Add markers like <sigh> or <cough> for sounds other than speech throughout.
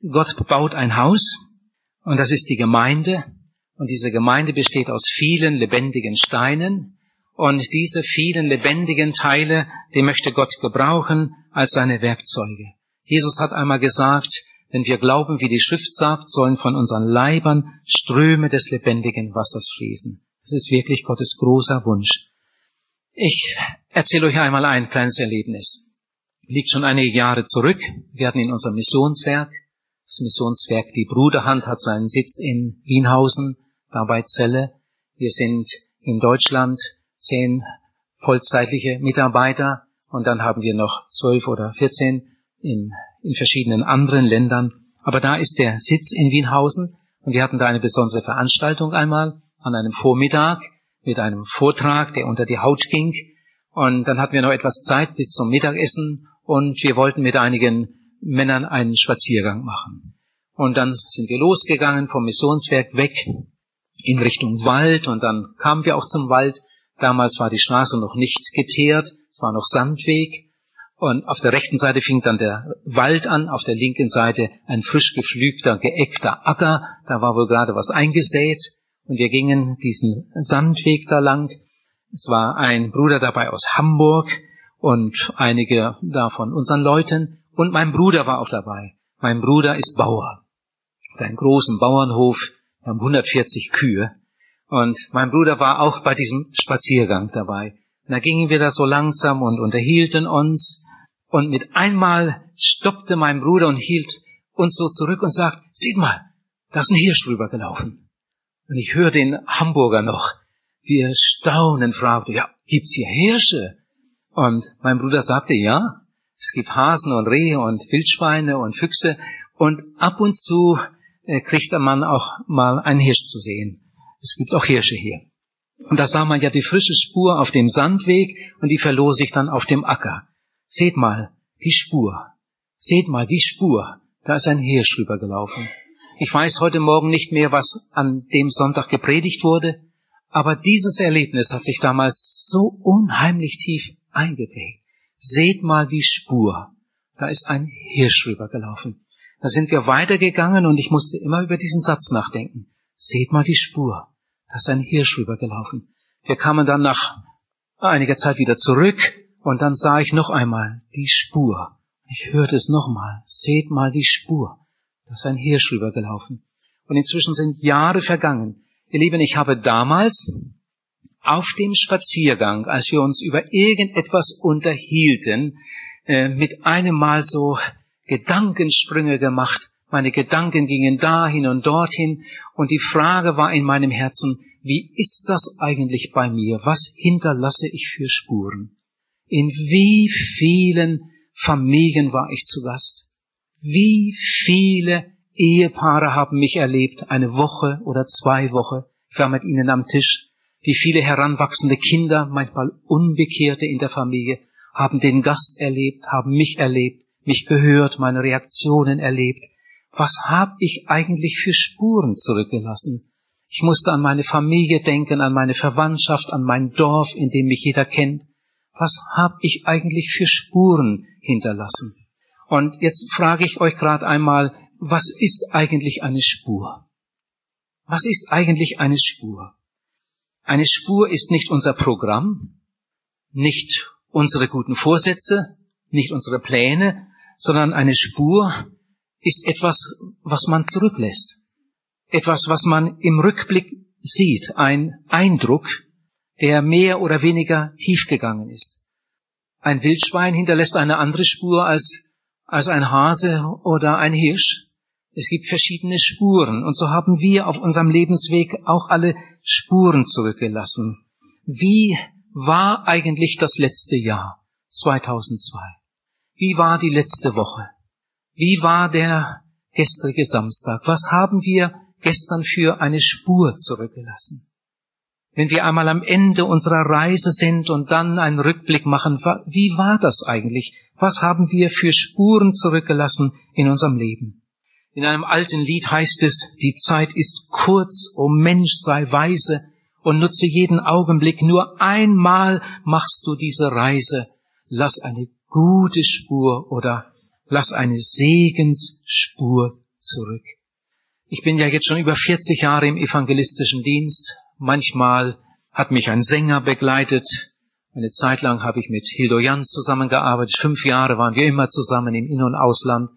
Gott baut ein Haus und das ist die Gemeinde und diese Gemeinde besteht aus vielen lebendigen Steinen und diese vielen lebendigen Teile, die möchte Gott gebrauchen als seine Werkzeuge. Jesus hat einmal gesagt, wenn wir glauben, wie die Schrift sagt, sollen von unseren Leibern Ströme des lebendigen Wassers fließen. Das ist wirklich Gottes großer Wunsch. Ich erzähle euch einmal ein kleines Erlebnis. Liegt schon einige Jahre zurück. Wir hatten in unserem Missionswerk, das Missionswerk Die Bruderhand hat seinen Sitz in Wienhausen, dabei Zelle. Wir sind in Deutschland zehn vollzeitliche Mitarbeiter und dann haben wir noch zwölf oder vierzehn in, in verschiedenen anderen Ländern. Aber da ist der Sitz in Wienhausen und wir hatten da eine besondere Veranstaltung einmal an einem Vormittag mit einem Vortrag, der unter die Haut ging. Und dann hatten wir noch etwas Zeit bis zum Mittagessen und wir wollten mit einigen Männern einen Spaziergang machen. Und dann sind wir losgegangen vom Missionswerk weg in Richtung Wald und dann kamen wir auch zum Wald. Damals war die Straße noch nicht geteert, es war noch Sandweg und auf der rechten Seite fing dann der Wald an, auf der linken Seite ein frisch geflügter, geeckter Acker. Da war wohl gerade was eingesät. Und wir gingen diesen Sandweg da lang. Es war ein Bruder dabei aus Hamburg und einige da von unseren Leuten. Und mein Bruder war auch dabei. Mein Bruder ist Bauer. Hat einen großen Bauernhof. Wir haben 140 Kühe. Und mein Bruder war auch bei diesem Spaziergang dabei. Und da gingen wir da so langsam und unterhielten uns. Und mit einmal stoppte mein Bruder und hielt uns so zurück und sagt, seht mal, da ist ein Hirsch drüber gelaufen. Und ich höre den Hamburger noch. Wir staunen, fragte, ja, gibt's hier Hirsche? Und mein Bruder sagte, ja, es gibt Hasen und Rehe und Wildschweine und Füchse und ab und zu äh, kriegt der Mann auch mal einen Hirsch zu sehen. Es gibt auch Hirsche hier. Und da sah man ja die frische Spur auf dem Sandweg und die verlor sich dann auf dem Acker. Seht mal, die Spur. Seht mal, die Spur. Da ist ein Hirsch rübergelaufen. Ich weiß heute Morgen nicht mehr, was an dem Sonntag gepredigt wurde, aber dieses Erlebnis hat sich damals so unheimlich tief eingeprägt. Seht mal die Spur. Da ist ein Hirsch rübergelaufen. Da sind wir weitergegangen und ich musste immer über diesen Satz nachdenken. Seht mal die Spur. Da ist ein Hirsch rübergelaufen. Wir kamen dann nach einiger Zeit wieder zurück und dann sah ich noch einmal die Spur. Ich hörte es nochmal. Seht mal die Spur. Da ist ein Hirsch rübergelaufen. Und inzwischen sind Jahre vergangen. Ihr Lieben, ich habe damals auf dem Spaziergang, als wir uns über irgendetwas unterhielten, äh, mit einem Mal so Gedankensprünge gemacht. Meine Gedanken gingen dahin und dorthin und die Frage war in meinem Herzen, wie ist das eigentlich bei mir? Was hinterlasse ich für Spuren? In wie vielen Familien war ich zu Gast? Wie viele Ehepaare haben mich erlebt, eine Woche oder zwei Wochen. Ich war mit ihnen am Tisch. Wie viele heranwachsende Kinder, manchmal Unbekehrte in der Familie, haben den Gast erlebt, haben mich erlebt, mich gehört, meine Reaktionen erlebt. Was habe ich eigentlich für Spuren zurückgelassen? Ich musste an meine Familie denken, an meine Verwandtschaft, an mein Dorf, in dem mich jeder kennt was habe ich eigentlich für Spuren hinterlassen? Und jetzt frage ich euch gerade einmal, was ist eigentlich eine Spur? Was ist eigentlich eine Spur? Eine Spur ist nicht unser Programm, nicht unsere guten Vorsätze, nicht unsere Pläne, sondern eine Spur ist etwas, was man zurücklässt. Etwas, was man im Rückblick sieht, ein Eindruck, der mehr oder weniger tief gegangen ist. Ein Wildschwein hinterlässt eine andere Spur als, als ein Hase oder ein Hirsch. Es gibt verschiedene Spuren und so haben wir auf unserem Lebensweg auch alle Spuren zurückgelassen. Wie war eigentlich das letzte Jahr 2002? Wie war die letzte Woche? Wie war der gestrige Samstag? Was haben wir gestern für eine Spur zurückgelassen? wenn wir einmal am Ende unserer Reise sind und dann einen Rückblick machen, wie war das eigentlich? Was haben wir für Spuren zurückgelassen in unserem Leben? In einem alten Lied heißt es, die Zeit ist kurz, o Mensch sei weise und nutze jeden Augenblick, nur einmal machst du diese Reise. Lass eine gute Spur oder lass eine Segensspur zurück. Ich bin ja jetzt schon über 40 Jahre im evangelistischen Dienst. Manchmal hat mich ein Sänger begleitet. Eine Zeit lang habe ich mit Hildo Jans zusammengearbeitet. Fünf Jahre waren wir immer zusammen im In- und Ausland.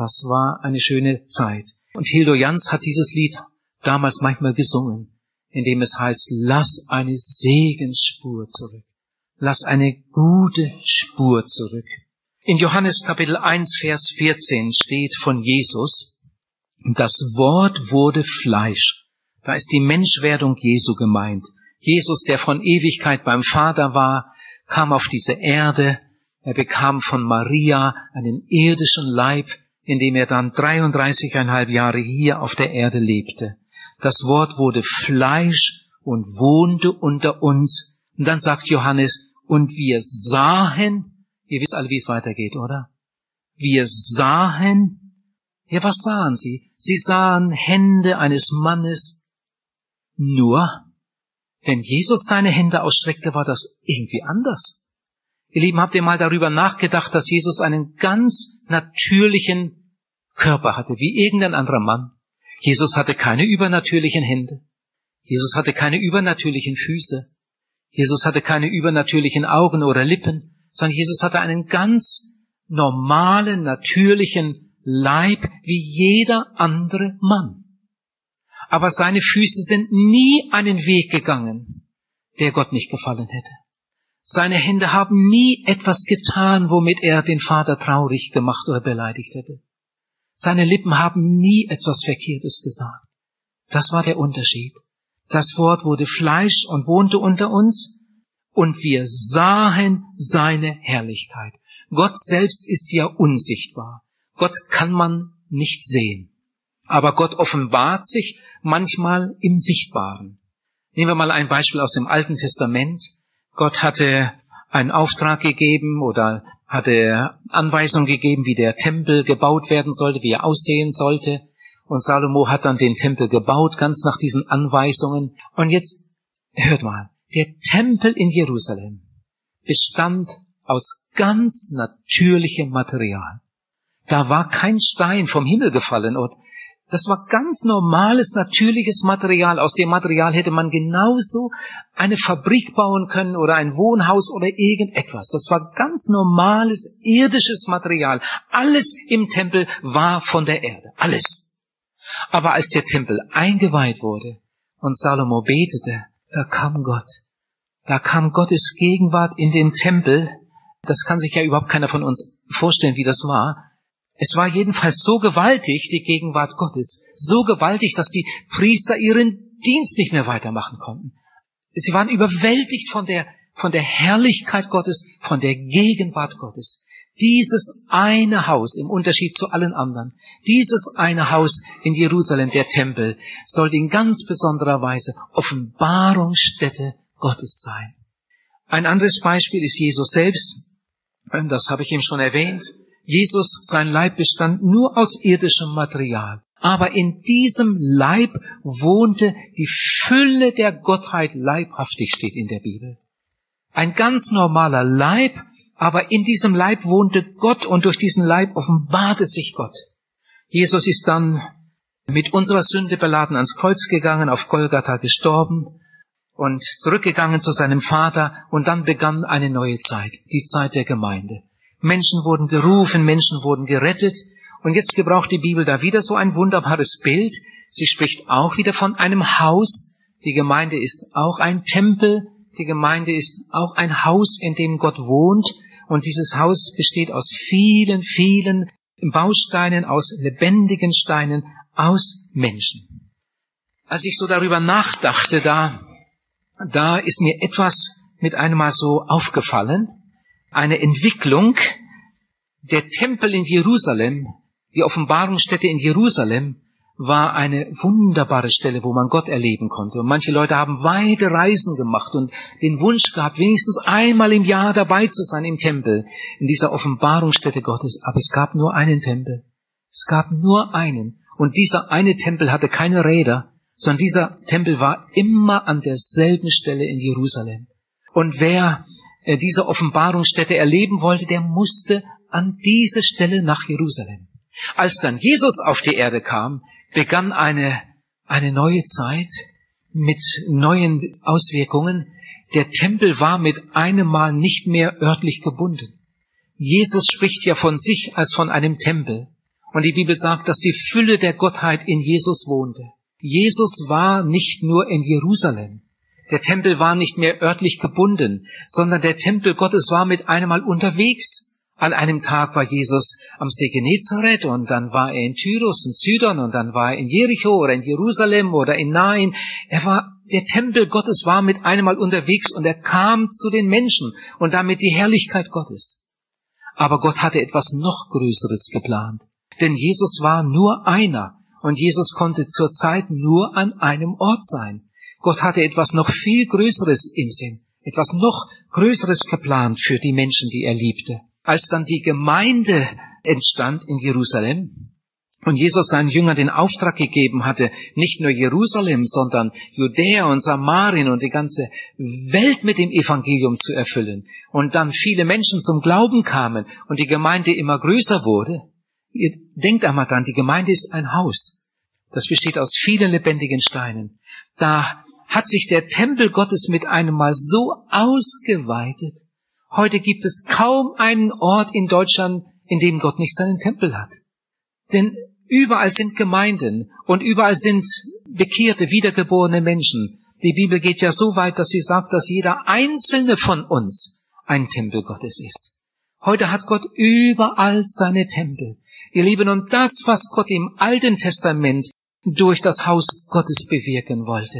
Das war eine schöne Zeit. Und Hildo Jans hat dieses Lied damals manchmal gesungen, in dem es heißt, lass eine Segensspur zurück. Lass eine gute Spur zurück. In Johannes Kapitel 1, Vers 14 steht von Jesus, das Wort wurde Fleisch. Da ist die Menschwerdung Jesu gemeint. Jesus, der von Ewigkeit beim Vater war, kam auf diese Erde. Er bekam von Maria einen irdischen Leib, in dem er dann 33,5 Jahre hier auf der Erde lebte. Das Wort wurde Fleisch und wohnte unter uns. Und dann sagt Johannes, und wir sahen, ihr wisst alle, wie es weitergeht, oder? Wir sahen, ja, was sahen sie? Sie sahen Hände eines Mannes. Nur, wenn Jesus seine Hände ausstreckte, war das irgendwie anders. Ihr Lieben, habt ihr mal darüber nachgedacht, dass Jesus einen ganz natürlichen Körper hatte, wie irgendein anderer Mann? Jesus hatte keine übernatürlichen Hände. Jesus hatte keine übernatürlichen Füße. Jesus hatte keine übernatürlichen Augen oder Lippen, sondern Jesus hatte einen ganz normalen, natürlichen Leib wie jeder andere Mann. Aber seine Füße sind nie einen Weg gegangen, der Gott nicht gefallen hätte. Seine Hände haben nie etwas getan, womit er den Vater traurig gemacht oder beleidigt hätte. Seine Lippen haben nie etwas Verkehrtes gesagt. Das war der Unterschied. Das Wort wurde Fleisch und wohnte unter uns und wir sahen seine Herrlichkeit. Gott selbst ist ja unsichtbar. Gott kann man nicht sehen. Aber Gott offenbart sich manchmal im Sichtbaren. Nehmen wir mal ein Beispiel aus dem Alten Testament. Gott hatte einen Auftrag gegeben oder hatte Anweisungen gegeben, wie der Tempel gebaut werden sollte, wie er aussehen sollte. Und Salomo hat dann den Tempel gebaut, ganz nach diesen Anweisungen. Und jetzt, hört mal, der Tempel in Jerusalem bestand aus ganz natürlichem Material. Da war kein Stein vom Himmel gefallen und das war ganz normales, natürliches Material. Aus dem Material hätte man genauso eine Fabrik bauen können oder ein Wohnhaus oder irgendetwas. Das war ganz normales, irdisches Material. Alles im Tempel war von der Erde. Alles. Aber als der Tempel eingeweiht wurde und Salomo betete, da kam Gott. Da kam Gottes Gegenwart in den Tempel. Das kann sich ja überhaupt keiner von uns vorstellen, wie das war. Es war jedenfalls so gewaltig, die Gegenwart Gottes, so gewaltig, dass die Priester ihren Dienst nicht mehr weitermachen konnten. Sie waren überwältigt von der, von der Herrlichkeit Gottes, von der Gegenwart Gottes. Dieses eine Haus, im Unterschied zu allen anderen, dieses eine Haus in Jerusalem, der Tempel, soll in ganz besonderer Weise Offenbarungsstätte Gottes sein. Ein anderes Beispiel ist Jesus selbst. Das habe ich ihm schon erwähnt. Jesus, sein Leib bestand nur aus irdischem Material. Aber in diesem Leib wohnte die Fülle der Gottheit leibhaftig, steht in der Bibel. Ein ganz normaler Leib, aber in diesem Leib wohnte Gott und durch diesen Leib offenbarte sich Gott. Jesus ist dann mit unserer Sünde beladen ans Kreuz gegangen, auf Golgatha gestorben und zurückgegangen zu seinem Vater und dann begann eine neue Zeit, die Zeit der Gemeinde. Menschen wurden gerufen, Menschen wurden gerettet. Und jetzt gebraucht die Bibel da wieder so ein wunderbares Bild. Sie spricht auch wieder von einem Haus. Die Gemeinde ist auch ein Tempel. Die Gemeinde ist auch ein Haus, in dem Gott wohnt. Und dieses Haus besteht aus vielen, vielen Bausteinen, aus lebendigen Steinen, aus Menschen. Als ich so darüber nachdachte, da, da ist mir etwas mit einem Mal so aufgefallen eine Entwicklung. Der Tempel in Jerusalem, die Offenbarungsstätte in Jerusalem, war eine wunderbare Stelle, wo man Gott erleben konnte. Und manche Leute haben weite Reisen gemacht und den Wunsch gehabt, wenigstens einmal im Jahr dabei zu sein im Tempel, in dieser Offenbarungsstätte Gottes. Aber es gab nur einen Tempel. Es gab nur einen. Und dieser eine Tempel hatte keine Räder, sondern dieser Tempel war immer an derselben Stelle in Jerusalem. Und wer diese Offenbarungsstätte erleben wollte, der musste an diese Stelle nach Jerusalem. Als dann Jesus auf die Erde kam, begann eine, eine neue Zeit mit neuen Auswirkungen. Der Tempel war mit einem Mal nicht mehr örtlich gebunden. Jesus spricht ja von sich als von einem Tempel. Und die Bibel sagt, dass die Fülle der Gottheit in Jesus wohnte. Jesus war nicht nur in Jerusalem. Der Tempel war nicht mehr örtlich gebunden, sondern der Tempel Gottes war mit einem Mal unterwegs. An einem Tag war Jesus am See Genezareth und dann war er in Tyrus und Zydon und dann war er in Jericho oder in Jerusalem oder in Nain. Er war, der Tempel Gottes war mit einem Mal unterwegs und er kam zu den Menschen und damit die Herrlichkeit Gottes. Aber Gott hatte etwas noch Größeres geplant. Denn Jesus war nur einer und Jesus konnte zur Zeit nur an einem Ort sein. Gott hatte etwas noch viel Größeres im Sinn, etwas noch Größeres geplant für die Menschen, die er liebte als dann die Gemeinde entstand in Jerusalem und Jesus seinen Jüngern den Auftrag gegeben hatte, nicht nur Jerusalem, sondern Judäa und Samarien und die ganze Welt mit dem Evangelium zu erfüllen und dann viele Menschen zum Glauben kamen und die Gemeinde immer größer wurde. Ihr denkt einmal dran, die Gemeinde ist ein Haus. Das besteht aus vielen lebendigen Steinen. Da hat sich der Tempel Gottes mit einem Mal so ausgeweitet, Heute gibt es kaum einen Ort in Deutschland, in dem Gott nicht seinen Tempel hat. Denn überall sind Gemeinden und überall sind bekehrte, wiedergeborene Menschen. Die Bibel geht ja so weit, dass sie sagt, dass jeder einzelne von uns ein Tempel Gottes ist. Heute hat Gott überall seine Tempel. Ihr Lieben, und das, was Gott im Alten Testament durch das Haus Gottes bewirken wollte,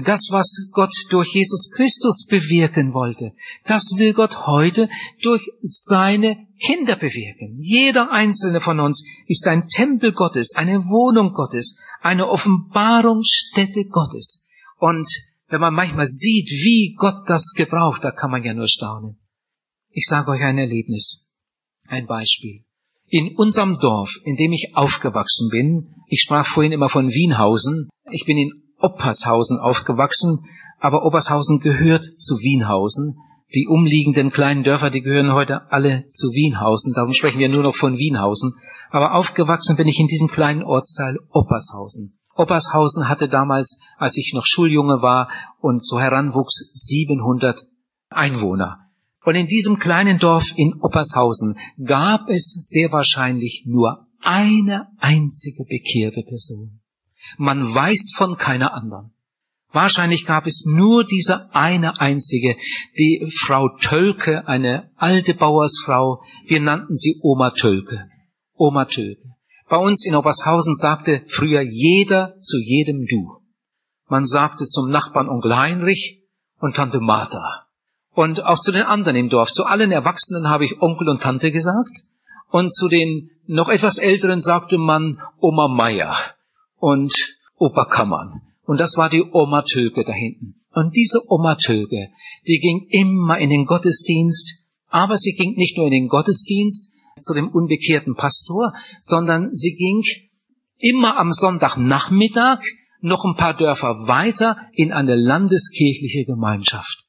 das, was Gott durch Jesus Christus bewirken wollte, das will Gott heute durch seine Kinder bewirken. Jeder einzelne von uns ist ein Tempel Gottes, eine Wohnung Gottes, eine Offenbarungsstätte Gottes. Und wenn man manchmal sieht, wie Gott das gebraucht, da kann man ja nur staunen. Ich sage euch ein Erlebnis, ein Beispiel. In unserem Dorf, in dem ich aufgewachsen bin, ich sprach vorhin immer von Wienhausen, ich bin in Oppershausen aufgewachsen, aber Oppershausen gehört zu Wienhausen. Die umliegenden kleinen Dörfer, die gehören heute alle zu Wienhausen. Darum sprechen wir nur noch von Wienhausen. Aber aufgewachsen bin ich in diesem kleinen Ortsteil Oppershausen. Oppershausen hatte damals, als ich noch Schuljunge war und so heranwuchs, 700 Einwohner. Und in diesem kleinen Dorf in Oppershausen gab es sehr wahrscheinlich nur eine einzige bekehrte Person. Man weiß von keiner anderen. Wahrscheinlich gab es nur diese eine einzige, die Frau Tölke, eine alte Bauersfrau. Wir nannten sie Oma Tölke. Oma Tölke. Bei uns in Obershausen sagte früher jeder zu jedem Du. Man sagte zum Nachbarn Onkel Heinrich und Tante Martha. Und auch zu den anderen im Dorf. Zu allen Erwachsenen habe ich Onkel und Tante gesagt. Und zu den noch etwas Älteren sagte man Oma Meier und Oberkammern. Und das war die Oma Töke da hinten. Und diese Oma Töke, die ging immer in den Gottesdienst, aber sie ging nicht nur in den Gottesdienst zu dem unbekehrten Pastor, sondern sie ging immer am Sonntagnachmittag noch ein paar Dörfer weiter in eine landeskirchliche Gemeinschaft.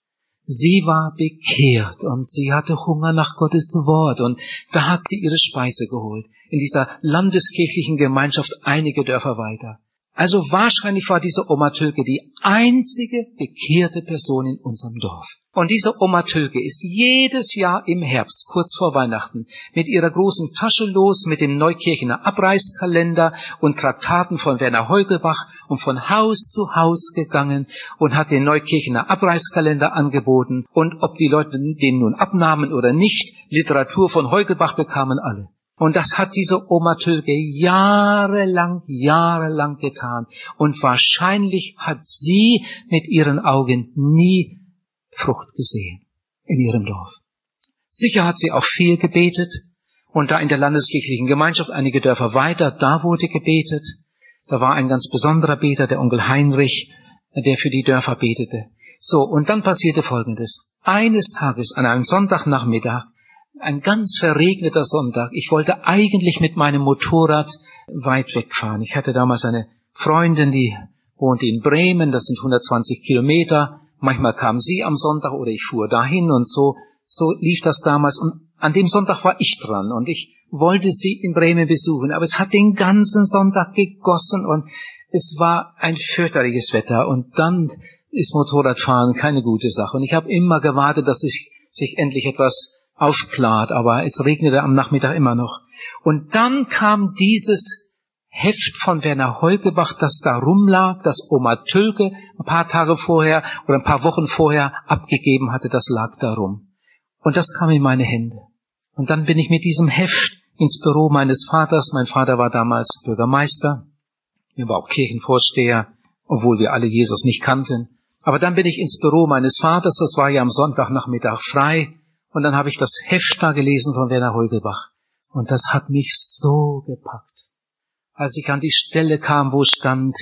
Sie war bekehrt und sie hatte Hunger nach Gottes Wort und da hat sie ihre Speise geholt in dieser landeskirchlichen Gemeinschaft einige Dörfer weiter. Also wahrscheinlich war diese Oma Tülke die einzige bekehrte Person in unserem Dorf. Und diese Oma Tülke ist jedes Jahr im Herbst, kurz vor Weihnachten, mit ihrer großen Tasche los, mit dem Neukirchener Abreißkalender und Traktaten von Werner Heugelbach und von Haus zu Haus gegangen und hat den Neukirchener Abreißkalender angeboten und ob die Leute den nun abnahmen oder nicht, Literatur von Heugelbach bekamen alle. Und das hat diese Oma Tülke jahrelang, jahrelang getan. Und wahrscheinlich hat sie mit ihren Augen nie Frucht gesehen in ihrem Dorf. Sicher hat sie auch viel gebetet. Und da in der landeskirchlichen Gemeinschaft einige Dörfer weiter, da wurde gebetet. Da war ein ganz besonderer Beter, der Onkel Heinrich, der für die Dörfer betete. So, und dann passierte Folgendes. Eines Tages an einem Sonntagnachmittag ein ganz verregneter Sonntag. Ich wollte eigentlich mit meinem Motorrad weit wegfahren. Ich hatte damals eine Freundin, die wohnte in Bremen, das sind 120 Kilometer. Manchmal kam sie am Sonntag oder ich fuhr dahin und so, so lief das damals. Und An dem Sonntag war ich dran und ich wollte sie in Bremen besuchen, aber es hat den ganzen Sonntag gegossen und es war ein fürchterliches Wetter und dann ist Motorradfahren keine gute Sache. Und ich habe immer gewartet, dass es sich endlich etwas aufklart, aber es regnete am Nachmittag immer noch. Und dann kam dieses Heft von Werner Holgebach, das da rumlag, das Oma Tülke ein paar Tage vorher oder ein paar Wochen vorher abgegeben hatte, das lag da rum. Und das kam in meine Hände. Und dann bin ich mit diesem Heft ins Büro meines Vaters. Mein Vater war damals Bürgermeister. Er war auch Kirchenvorsteher, obwohl wir alle Jesus nicht kannten. Aber dann bin ich ins Büro meines Vaters, das war ja am Sonntagnachmittag frei, und dann habe ich das Heft da gelesen von Werner Heugelbach. Und das hat mich so gepackt. Als ich an die Stelle kam, wo stand,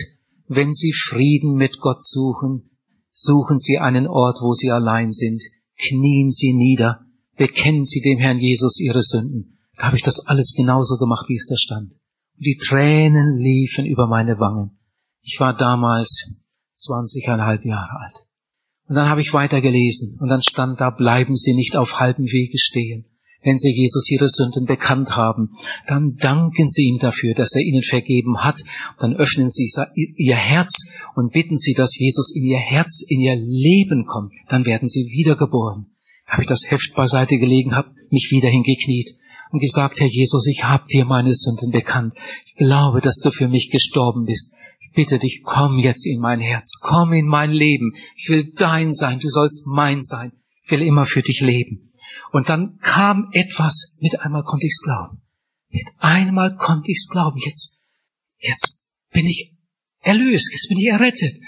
wenn Sie Frieden mit Gott suchen, suchen Sie einen Ort, wo Sie allein sind, knien Sie nieder, bekennen Sie dem Herrn Jesus Ihre Sünden. Da habe ich das alles genauso gemacht, wie es da stand. Und die Tränen liefen über meine Wangen. Ich war damals zwanzigeinhalb Jahre alt. Und dann habe ich weiter gelesen und dann stand da, bleiben Sie nicht auf halbem Wege stehen. Wenn Sie Jesus Ihre Sünden bekannt haben, dann danken Sie ihm dafür, dass er Ihnen vergeben hat. Dann öffnen Sie Ihr Herz und bitten Sie, dass Jesus in Ihr Herz, in Ihr Leben kommt. Dann werden Sie wiedergeboren. Habe ich das Heft beiseite gelegen, habe mich wieder hingekniet und gesagt, Herr Jesus, ich habe dir meine Sünden bekannt. Ich glaube, dass du für mich gestorben bist. Bitte dich, komm jetzt in mein Herz, komm in mein Leben. Ich will dein sein, du sollst mein sein. Ich will immer für dich leben. Und dann kam etwas, mit einmal konnte ich's glauben. Mit einmal konnte ich's glauben. Jetzt, jetzt bin ich erlöst, jetzt bin ich errettet.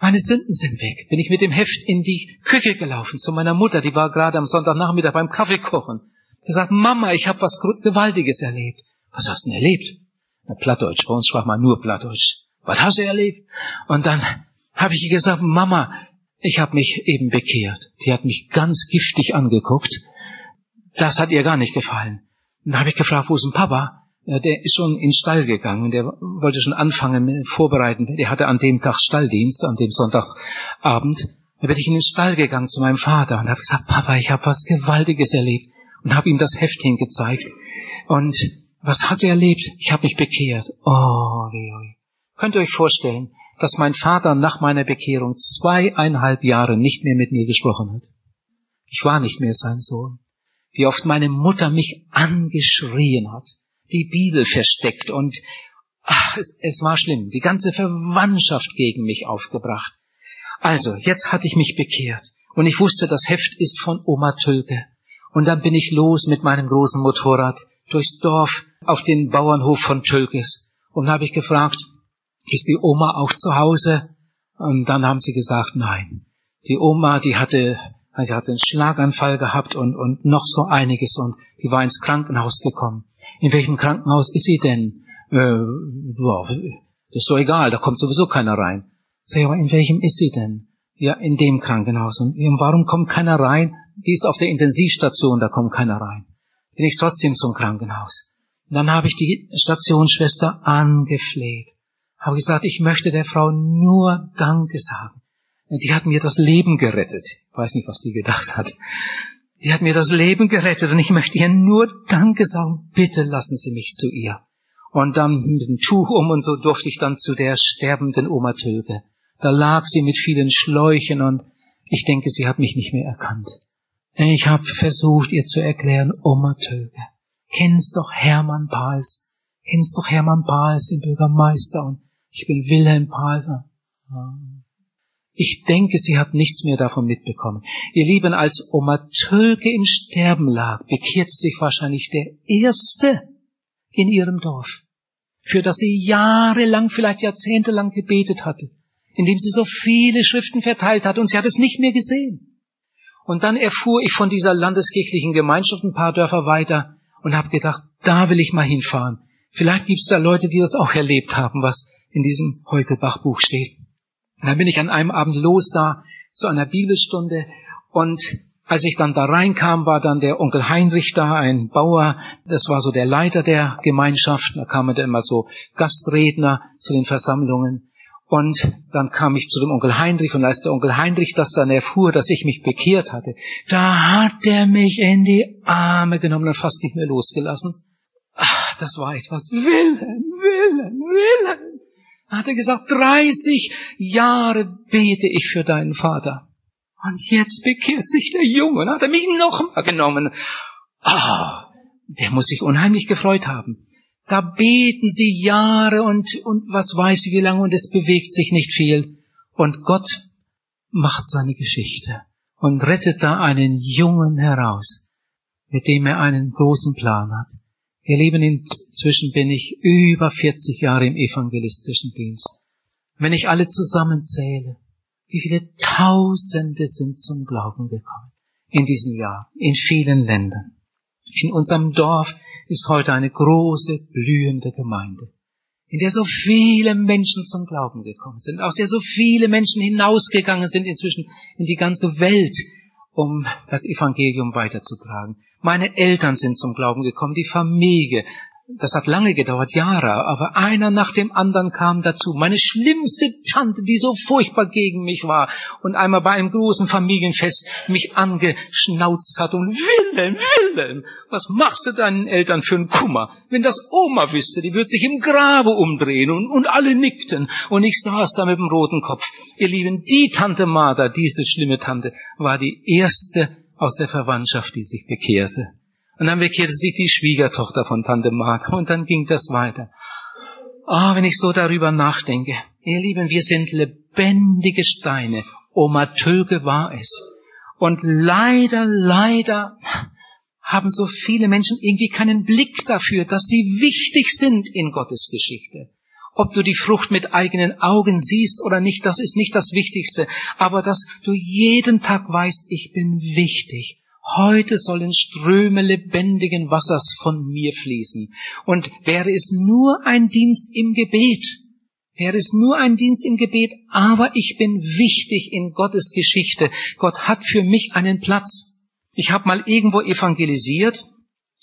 Meine Sünden sind weg. Bin ich mit dem Heft in die Küche gelaufen zu meiner Mutter, die war gerade am Sonntagnachmittag beim Kaffeekochen gesagt, Mama, ich habe was Gewaltiges erlebt. Was hast du denn erlebt? Na, Plattdeutsch, bei uns sprach man nur Plattdeutsch. Was hast du erlebt? Und dann habe ich ihr gesagt, Mama, ich habe mich eben bekehrt. Die hat mich ganz giftig angeguckt. Das hat ihr gar nicht gefallen. Dann habe ich gefragt, wo ist denn Papa? Ja, der ist schon in den Stall gegangen. Der wollte schon anfangen, vorbereiten. Der hatte an dem Tag Stalldienst, an dem Sonntagabend. Da bin ich in den Stall gegangen zu meinem Vater und habe gesagt, Papa, ich habe was Gewaltiges erlebt und habe ihm das Heft hingezeigt. Und was hast du erlebt? Ich habe mich bekehrt. Oh, wie, wie. Könnt ihr euch vorstellen, dass mein Vater nach meiner Bekehrung zweieinhalb Jahre nicht mehr mit mir gesprochen hat? Ich war nicht mehr sein Sohn. Wie oft meine Mutter mich angeschrien hat, die Bibel versteckt und ach, es, es war schlimm, die ganze Verwandtschaft gegen mich aufgebracht. Also, jetzt hatte ich mich bekehrt und ich wusste, das Heft ist von Oma Tülke. Und dann bin ich los mit meinem großen Motorrad durchs Dorf auf den Bauernhof von Tölkes. Und habe ich gefragt, ist die Oma auch zu Hause? Und dann haben sie gesagt, nein. Die Oma, die hatte, sie hatte einen Schlaganfall gehabt und, und noch so einiges und die war ins Krankenhaus gekommen. In welchem Krankenhaus ist sie denn? Äh, boah, das ist so egal, da kommt sowieso keiner rein. Sag ich, aber in welchem ist sie denn? Ja, in dem Krankenhaus. Und warum kommt keiner rein? die ist auf der Intensivstation, da kommt keiner rein. Bin ich trotzdem zum Krankenhaus. Und dann habe ich die Stationsschwester angefleht. Habe gesagt, ich möchte der Frau nur Danke sagen. Die hat mir das Leben gerettet. Ich weiß nicht, was die gedacht hat. Die hat mir das Leben gerettet und ich möchte ihr nur Danke sagen. Bitte lassen Sie mich zu ihr. Und dann mit dem Tuch um und so durfte ich dann zu der sterbenden Oma Tülke. Da lag sie mit vielen Schläuchen und ich denke, sie hat mich nicht mehr erkannt. Ich habe versucht, ihr zu erklären, Oma Töge, kennst doch Hermann Pals, kennst doch Hermann Pals, den Bürgermeister, und ich bin Wilhelm Pals. Ich denke, sie hat nichts mehr davon mitbekommen. Ihr Lieben, als Oma Tölke im Sterben lag, bekehrte sich wahrscheinlich der Erste in ihrem Dorf, für das sie jahrelang, vielleicht jahrzehntelang gebetet hatte, indem sie so viele Schriften verteilt hat, und sie hat es nicht mehr gesehen. Und dann erfuhr ich von dieser landeskirchlichen Gemeinschaft ein paar Dörfer weiter und habe gedacht, da will ich mal hinfahren. Vielleicht gibt's da Leute, die das auch erlebt haben, was in diesem Heukelbach-Buch steht. Und dann bin ich an einem Abend los da zu einer Bibelstunde und als ich dann da reinkam, war dann der Onkel Heinrich da, ein Bauer, das war so der Leiter der Gemeinschaft, da kamen dann immer so Gastredner zu den Versammlungen. Und dann kam ich zu dem Onkel Heinrich und als der Onkel Heinrich das dann erfuhr, dass ich mich bekehrt hatte, da hat er mich in die Arme genommen und fast nicht mehr losgelassen. Ach, das war etwas. Willen, Willen, Willen. Hat er gesagt, 30 Jahre bete ich für deinen Vater. Und jetzt bekehrt sich der Junge und hat er mich nochmal genommen. Ah, der muss sich unheimlich gefreut haben. Da beten sie Jahre und, und was weiß ich wie lange und es bewegt sich nicht viel. Und Gott macht seine Geschichte und rettet da einen Jungen heraus, mit dem er einen großen Plan hat. Ihr Lieben, inzwischen bin ich über 40 Jahre im evangelistischen Dienst. Wenn ich alle zusammenzähle, wie viele Tausende sind zum Glauben gekommen in diesem Jahr, in vielen Ländern. In unserem Dorf ist heute eine große, blühende Gemeinde, in der so viele Menschen zum Glauben gekommen sind, aus der so viele Menschen hinausgegangen sind inzwischen in die ganze Welt, um das Evangelium weiterzutragen. Meine Eltern sind zum Glauben gekommen, die Familie, das hat lange gedauert, Jahre, aber einer nach dem anderen kam dazu. Meine schlimmste Tante, die so furchtbar gegen mich war und einmal bei einem großen Familienfest mich angeschnauzt hat und Wilhelm, Wilhelm, was machst du deinen Eltern für einen Kummer? Wenn das Oma wüsste, die würde sich im Grabe umdrehen und, und alle nickten und ich saß da mit dem roten Kopf. Ihr Lieben, die Tante Martha, diese schlimme Tante, war die erste aus der Verwandtschaft, die sich bekehrte. Und dann bekehrte sich die Schwiegertochter von Tante Martha und dann ging das weiter. Ah, oh, wenn ich so darüber nachdenke. Ihr Lieben, wir sind lebendige Steine. Oma Töge war es. Und leider, leider haben so viele Menschen irgendwie keinen Blick dafür, dass sie wichtig sind in Gottes Geschichte. Ob du die Frucht mit eigenen Augen siehst oder nicht, das ist nicht das Wichtigste. Aber dass du jeden Tag weißt, ich bin wichtig. Heute sollen Ströme lebendigen Wassers von mir fließen. Und wäre es nur ein Dienst im Gebet, wäre es nur ein Dienst im Gebet, aber ich bin wichtig in Gottes Geschichte. Gott hat für mich einen Platz. Ich habe mal irgendwo evangelisiert,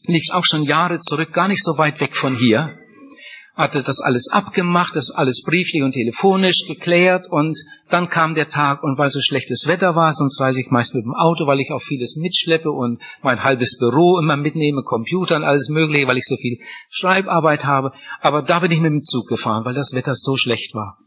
liegt auch schon Jahre zurück, gar nicht so weit weg von hier hatte das alles abgemacht, das alles brieflich und telefonisch geklärt und dann kam der Tag und weil so schlechtes Wetter war, sonst reise ich meist mit dem Auto, weil ich auch vieles mitschleppe und mein halbes Büro immer mitnehme, Computer und alles mögliche, weil ich so viel Schreibarbeit habe. Aber da bin ich mit dem Zug gefahren, weil das Wetter so schlecht war.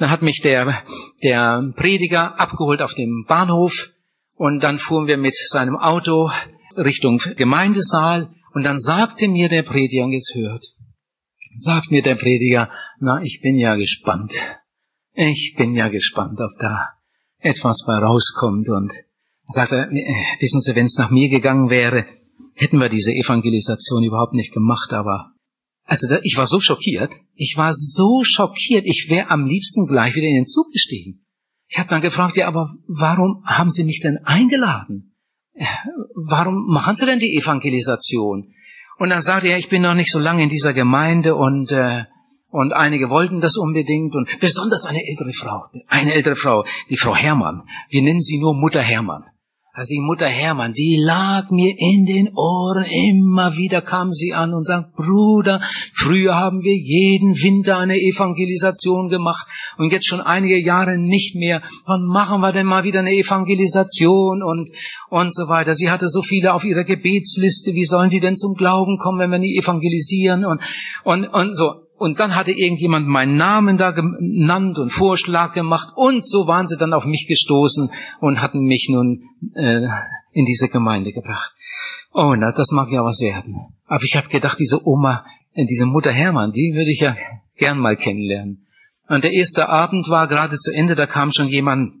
Dann hat mich der, der Prediger abgeholt auf dem Bahnhof und dann fuhren wir mit seinem Auto Richtung Gemeindesaal und dann sagte mir der Prediger, jetzt hört, sagt mir der Prediger, na, ich bin ja gespannt. Ich bin ja gespannt, ob da etwas bei rauskommt. Und sagt er, äh, wissen Sie, wenn es nach mir gegangen wäre, hätten wir diese Evangelisation überhaupt nicht gemacht, aber also ich war so schockiert, ich war so schockiert, ich wäre am liebsten gleich wieder in den Zug gestiegen. Ich habe dann gefragt, ja, aber warum haben Sie mich denn eingeladen? Äh, warum machen Sie denn die Evangelisation? Und dann sagte er, ich bin noch nicht so lange in dieser Gemeinde und äh, und einige wollten das unbedingt und besonders eine ältere Frau, eine ältere Frau, die Frau Hermann. Wir nennen sie nur Mutter Hermann. Also die Mutter Hermann, die lag mir in den Ohren. Immer wieder kam sie an und sagt, Bruder, früher haben wir jeden Winter eine Evangelisation gemacht und jetzt schon einige Jahre nicht mehr. Wann machen wir denn mal wieder eine Evangelisation und, und so weiter. Sie hatte so viele auf ihrer Gebetsliste. Wie sollen die denn zum Glauben kommen, wenn wir nie evangelisieren und, und, und so. Und dann hatte irgendjemand meinen Namen da genannt und Vorschlag gemacht und so waren sie dann auf mich gestoßen und hatten mich nun äh, in diese Gemeinde gebracht. Oh, na, das mag ja was werden. Aber ich habe gedacht, diese Oma, äh, diese Mutter Hermann, die würde ich ja gern mal kennenlernen. Und der erste Abend war gerade zu Ende, da kam schon jemand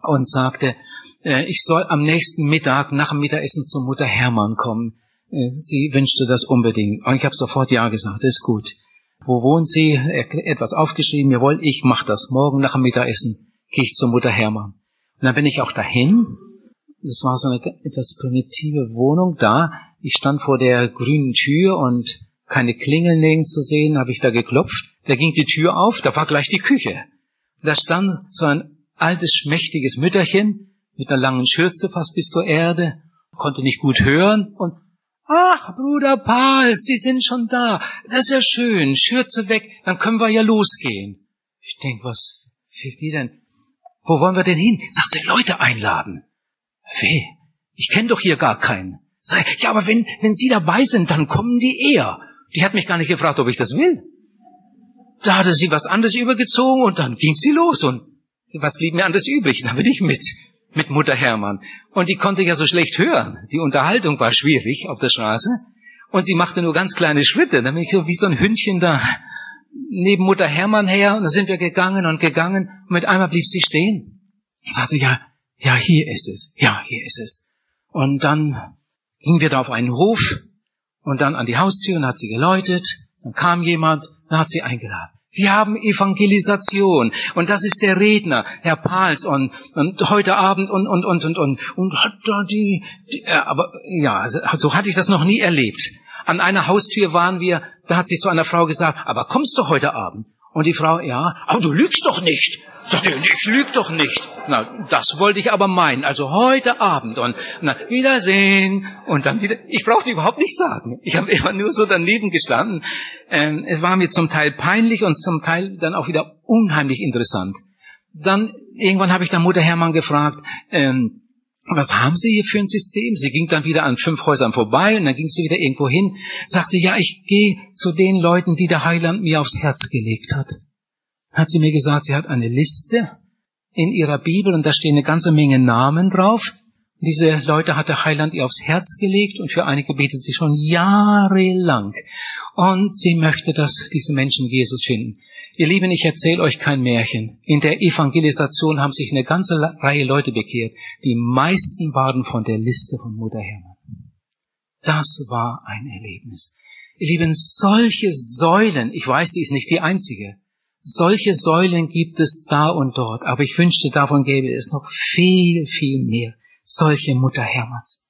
und sagte, äh, ich soll am nächsten Mittag nach dem Mittagessen zur Mutter Hermann kommen. Äh, sie wünschte das unbedingt. Und ich habe sofort ja gesagt, ist gut. Wo wohnt sie? Etwas aufgeschrieben, jawohl, ich mach das. Morgen nach dem Mittagessen gehe ich zur Mutter Hermann. Und dann bin ich auch dahin. Das war so eine etwas primitive Wohnung da. Ich stand vor der grünen Tür und keine Klingel nirgends zu sehen, habe ich da geklopft. Da ging die Tür auf, da war gleich die Küche. Da stand so ein altes, schmächtiges Mütterchen mit einer langen Schürze fast bis zur Erde, konnte nicht gut hören und Ach, Bruder Paul, Sie sind schon da. Das ist ja schön. Schürze weg, dann können wir ja losgehen. Ich denk, was Wie denn? Wo wollen wir denn hin? Sagt sie, Leute einladen. Weh, ich kenne doch hier gar keinen. Sag, ja, aber wenn, wenn Sie dabei sind, dann kommen die eher. Die hat mich gar nicht gefragt, ob ich das will. Da hatte sie was anderes übergezogen und dann ging sie los und was blieb mir anderes übrig? Da bin ich mit, mit Mutter Hermann. Und die konnte ja so schlecht hören. Die Unterhaltung war schwierig auf der Straße. Und sie machte nur ganz kleine Schritte. Da bin ich so wie so ein Hündchen da neben Mutter Hermann her. Und da sind wir gegangen und gegangen. Und mit einmal blieb sie stehen. Und sagte, ja, ja, hier ist es. Ja, hier ist es. Und dann gingen wir da auf einen Hof und dann an die Haustür und hat sie geläutet. Dann kam jemand, dann hat sie eingeladen. Wir haben Evangelisation und das ist der Redner, Herr Pals und, und heute Abend und und und und und und hat da die, die äh, aber ja, so hatte ich das noch nie erlebt. An einer Haustür waren wir, da hat sie zu einer Frau gesagt, aber kommst du heute Abend? Und die Frau, ja, aber du lügst doch nicht. Sagt er, ich lüge doch nicht. Na, das wollte ich aber meinen. Also heute Abend und na, Wiedersehen und dann wieder. Ich brauchte überhaupt nichts sagen. Ich habe immer nur so daneben gestanden. Ähm, es war mir zum Teil peinlich und zum Teil dann auch wieder unheimlich interessant. Dann irgendwann habe ich dann Mutter Hermann gefragt, ähm, was haben Sie hier für ein System? Sie ging dann wieder an fünf Häusern vorbei und dann ging sie wieder irgendwo hin, sagte, ja, ich gehe zu den Leuten, die der Heiland mir aufs Herz gelegt hat. Hat sie mir gesagt, sie hat eine Liste in ihrer Bibel und da stehen eine ganze Menge Namen drauf. Diese Leute hat der Heiland ihr aufs Herz gelegt und für einige betet sie schon jahrelang. Und sie möchte, dass diese Menschen Jesus finden. Ihr Lieben, ich erzähle euch kein Märchen. In der Evangelisation haben sich eine ganze Reihe Leute bekehrt. Die meisten waren von der Liste von Mutter Hermann. Das war ein Erlebnis. Ihr Lieben, solche Säulen, ich weiß, sie ist nicht die einzige, solche Säulen gibt es da und dort, aber ich wünschte, davon gäbe es noch viel, viel mehr. Solche Mutter Hermanns.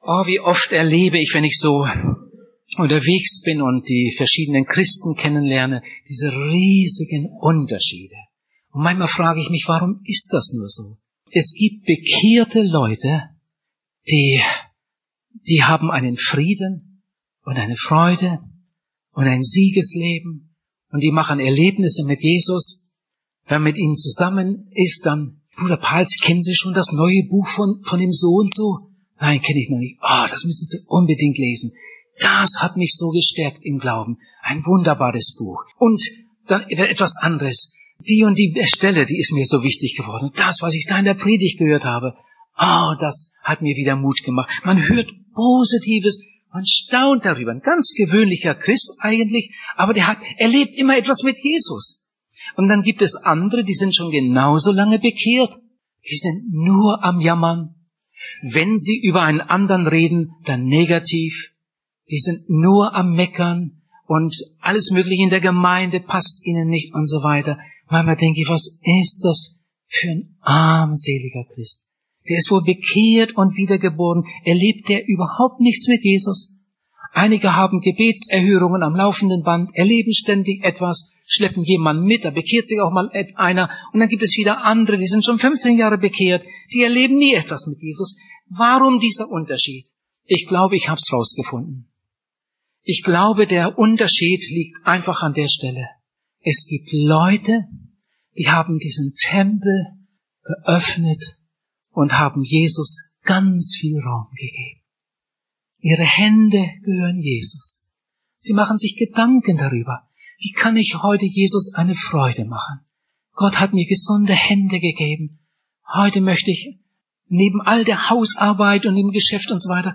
Oh, wie oft erlebe ich, wenn ich so unterwegs bin und die verschiedenen Christen kennenlerne, diese riesigen Unterschiede. Und manchmal frage ich mich, warum ist das nur so? Es gibt bekehrte Leute, die, die haben einen Frieden und eine Freude und ein Siegesleben und die machen Erlebnisse mit Jesus. Wer mit ihnen zusammen ist, dann, Bruder Pals, kennen Sie schon das neue Buch von, von dem so und so? Nein, kenne ich noch nicht. Oh, das müssen Sie unbedingt lesen. Das hat mich so gestärkt im Glauben. Ein wunderbares Buch. Und dann etwas anderes. Die und die Stelle, die ist mir so wichtig geworden. Das, was ich da in der Predigt gehört habe, oh, das hat mir wieder Mut gemacht. Man hört Positives, man staunt darüber. Ein ganz gewöhnlicher Christ eigentlich, aber der hat, erlebt immer etwas mit Jesus. Und dann gibt es andere, die sind schon genauso lange bekehrt. Die sind nur am Jammern. Wenn sie über einen anderen reden, dann negativ die sind nur am Meckern und alles Mögliche in der Gemeinde passt ihnen nicht und so weiter. Manchmal denke ich, was ist das für ein armseliger Christ? Der ist wohl bekehrt und wiedergeboren. Erlebt der überhaupt nichts mit Jesus? Einige haben Gebetserhörungen am laufenden Band, erleben ständig etwas, schleppen jemanden mit, da bekehrt sich auch mal einer, und dann gibt es wieder andere, die sind schon 15 Jahre bekehrt, die erleben nie etwas mit Jesus. Warum dieser Unterschied? Ich glaube, ich habe es rausgefunden. Ich glaube, der Unterschied liegt einfach an der Stelle. Es gibt Leute, die haben diesen Tempel geöffnet und haben Jesus ganz viel Raum gegeben. Ihre Hände gehören Jesus. Sie machen sich Gedanken darüber. Wie kann ich heute Jesus eine Freude machen? Gott hat mir gesunde Hände gegeben. Heute möchte ich neben all der Hausarbeit und dem Geschäft und so weiter,